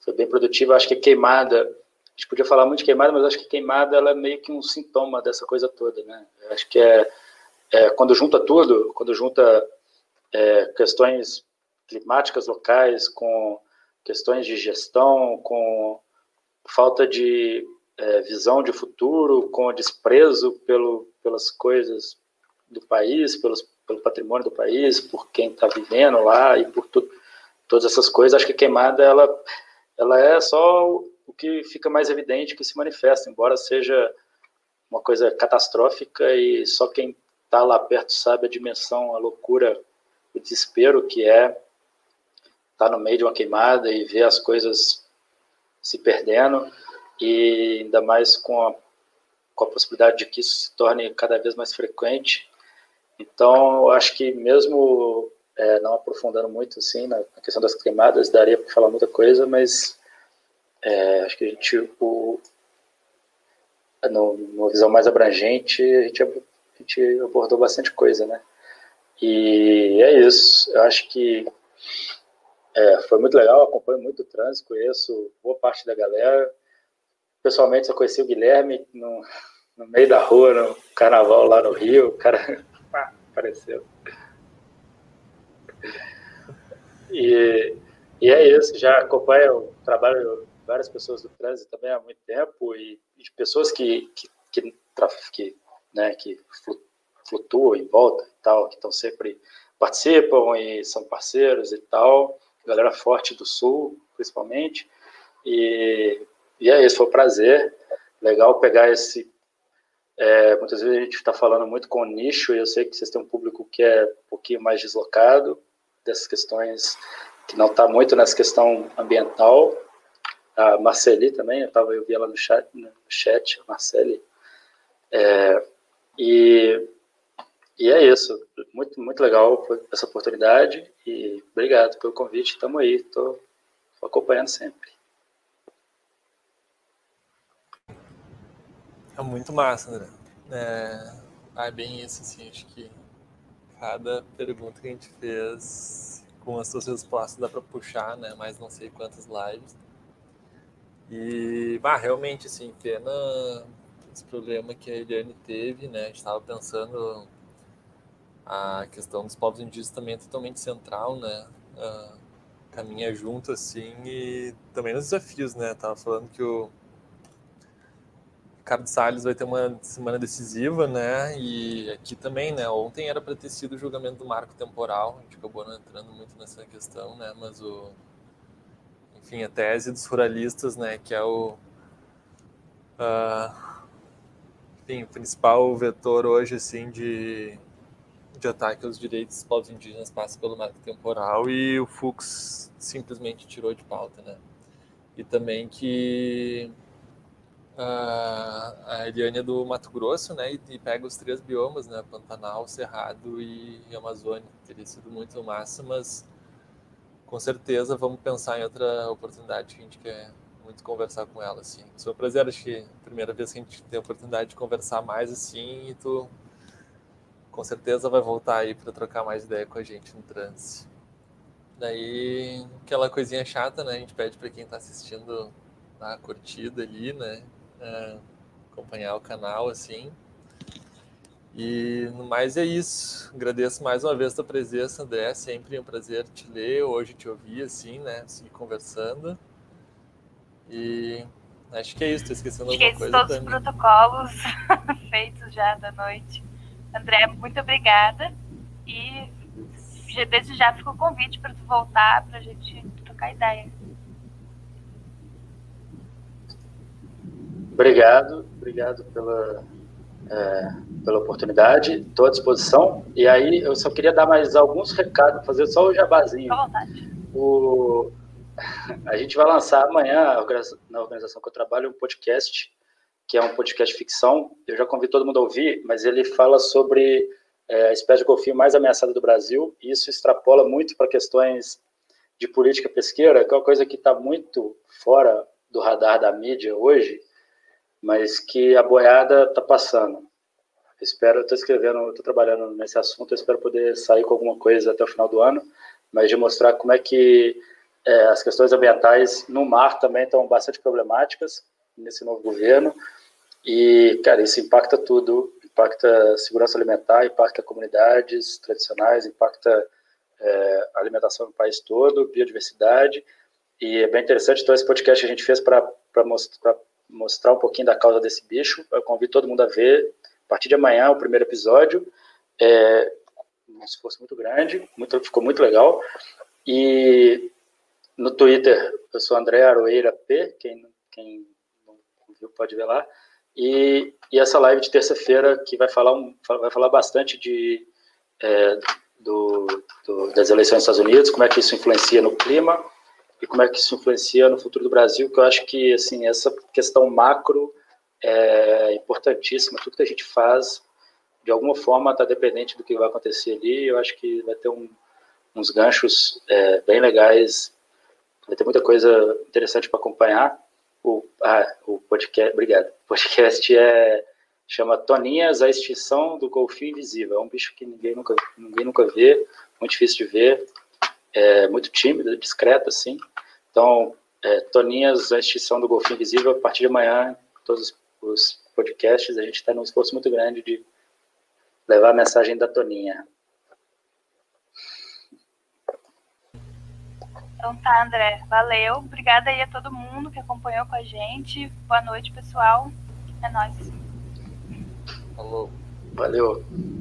foi bem produtivo. Acho que queimada, a gente podia falar muito de queimada, mas acho que queimada ela é meio que um sintoma dessa coisa toda, né? Acho que é, é quando junta tudo, quando junta é, questões climáticas locais com questões de gestão, com falta de é, visão de futuro, com desprezo pelo, pelas coisas do país, pelos, pelo patrimônio do país, por quem está vivendo lá e por tu, todas essas coisas. Acho que a queimada ela, ela é só o que fica mais evidente que se manifesta, embora seja uma coisa catastrófica e só quem está lá perto sabe a dimensão, a loucura, o desespero que é estar tá no meio de uma queimada e ver as coisas se perdendo e ainda mais com a, com a possibilidade de que isso se torne cada vez mais frequente. Então, eu acho que mesmo é, não aprofundando muito assim na, na questão das queimadas, daria para falar muita coisa, mas é, acho que a gente, o, no, numa visão mais abrangente, a gente, a gente abordou bastante coisa, né? E é isso. Eu acho que é, foi muito legal, acompanho muito o trânsito, conheço boa parte da galera. Pessoalmente, só conheci o Guilherme no, no meio da rua, no carnaval lá no Rio. O cara apareceu. E, e é isso, já acompanho o trabalho de várias pessoas do trânsito também há muito tempo e, e pessoas que, que, que, que, né, que flutuam em volta e tal, que estão sempre participam e são parceiros e tal, galera forte do Sul, principalmente, e e é isso, foi um prazer. Legal pegar esse. É, muitas vezes a gente está falando muito com nicho, e eu sei que vocês têm um público que é um pouquinho mais deslocado dessas questões, que não está muito nessa questão ambiental. A Marceli também, eu, tava, eu vi ela no chat, no chat Marceli. É, e, e é isso. Muito, muito legal essa oportunidade e obrigado pelo convite. Estamos aí, estou acompanhando sempre. É muito massa, André. É, é bem isso, assim, acho que cada pergunta que a gente fez com as suas respostas dá para puxar, né? Mais não sei quantas lives. E, bah, realmente, assim, pena esse problema que a Eliane teve, né? A gente estava pensando a questão dos povos indígenas também é totalmente central, né? Uh, caminha junto, assim, e também nos desafios, né? Tava falando que o Ricardo Salles vai ter uma semana decisiva, né? E aqui também, né? Ontem era para ter sido o julgamento do marco temporal, a gente acabou não entrando muito nessa questão, né? Mas o, enfim, a tese dos ruralistas, né? Que é o, uh, enfim, o principal vetor hoje, assim, de, de ataque aos direitos dos povos indígenas passa pelo marco temporal e o Fux simplesmente tirou de pauta, né? E também que a Eliane é do Mato Grosso, né? E, e, pega os três biomas, né? Pantanal, Cerrado e, e Amazônia. Teria sido muito massa, mas com certeza vamos pensar em outra oportunidade que a gente quer muito conversar com ela, assim. Foi um prazer, acho que é a primeira vez que a gente tem a oportunidade de conversar mais, assim, e tu com certeza vai voltar aí para trocar mais ideia com a gente no trânsito. Daí, aquela coisinha chata, né? A gente pede para quem está assistindo dar a curtida ali, né? É, acompanhar o canal, assim. E no mais é isso. Agradeço mais uma vez a tua presença, André. Sempre um prazer te ler, hoje te ouvir, assim, né? Seguir conversando. E acho que é isso. Estou esquecendo alguma Esqueci coisa. todos também. os protocolos feitos já da noite. André, muito obrigada. E desde já fica o convite para tu voltar para a gente trocar ideia. Obrigado, obrigado pela, é, pela oportunidade, estou à disposição. E aí, eu só queria dar mais alguns recados, fazer só o jabazinho. À vontade. O, a gente vai lançar amanhã, na organização que eu trabalho, um podcast, que é um podcast ficção. Eu já convido todo mundo a ouvir, mas ele fala sobre é, a espécie de golfinho mais ameaçada do Brasil, e isso extrapola muito para questões de política pesqueira, que é uma coisa que está muito fora do radar da mídia hoje, mas que a boiada está passando. espero, estou escrevendo, estou trabalhando nesse assunto, espero poder sair com alguma coisa até o final do ano, mas de mostrar como é que é, as questões ambientais no mar também estão bastante problemáticas nesse novo governo, e, cara, isso impacta tudo, impacta segurança alimentar, impacta comunidades tradicionais, impacta é, alimentação no país todo, biodiversidade, e é bem interessante, então esse podcast que a gente fez para mostrar um pouquinho da causa desse bicho. Eu convido todo mundo a ver. A partir de amanhã, o primeiro episódio. É um esforço muito grande, muito, ficou muito legal. E no Twitter, eu sou André Aroeira P, quem, quem não viu pode ver lá. E, e essa live de terça-feira que vai falar, um, vai falar bastante de, é, do, do, das eleições dos Estados Unidos, como é que isso influencia no clima, e como é que isso influencia no futuro do Brasil, que eu acho que assim essa questão macro é importantíssima, tudo que a gente faz de alguma forma está dependente do que vai acontecer ali, eu acho que vai ter um, uns ganchos é, bem legais, vai ter muita coisa interessante para acompanhar. O, ah, o podcast, obrigado, o podcast é chama Toninhas, a extinção do golfinho invisível. É um bicho que ninguém nunca, ninguém nunca vê, muito difícil de ver, é muito tímido, discreto, assim. Então, é, Toninhas, a extinção do Golfinho Invisível, a partir de amanhã, todos os podcasts, a gente está num esforço muito grande de levar a mensagem da Toninha. Então tá, André. Valeu. Obrigada aí a todo mundo que acompanhou com a gente. Boa noite, pessoal. É nóis. Falou. Valeu.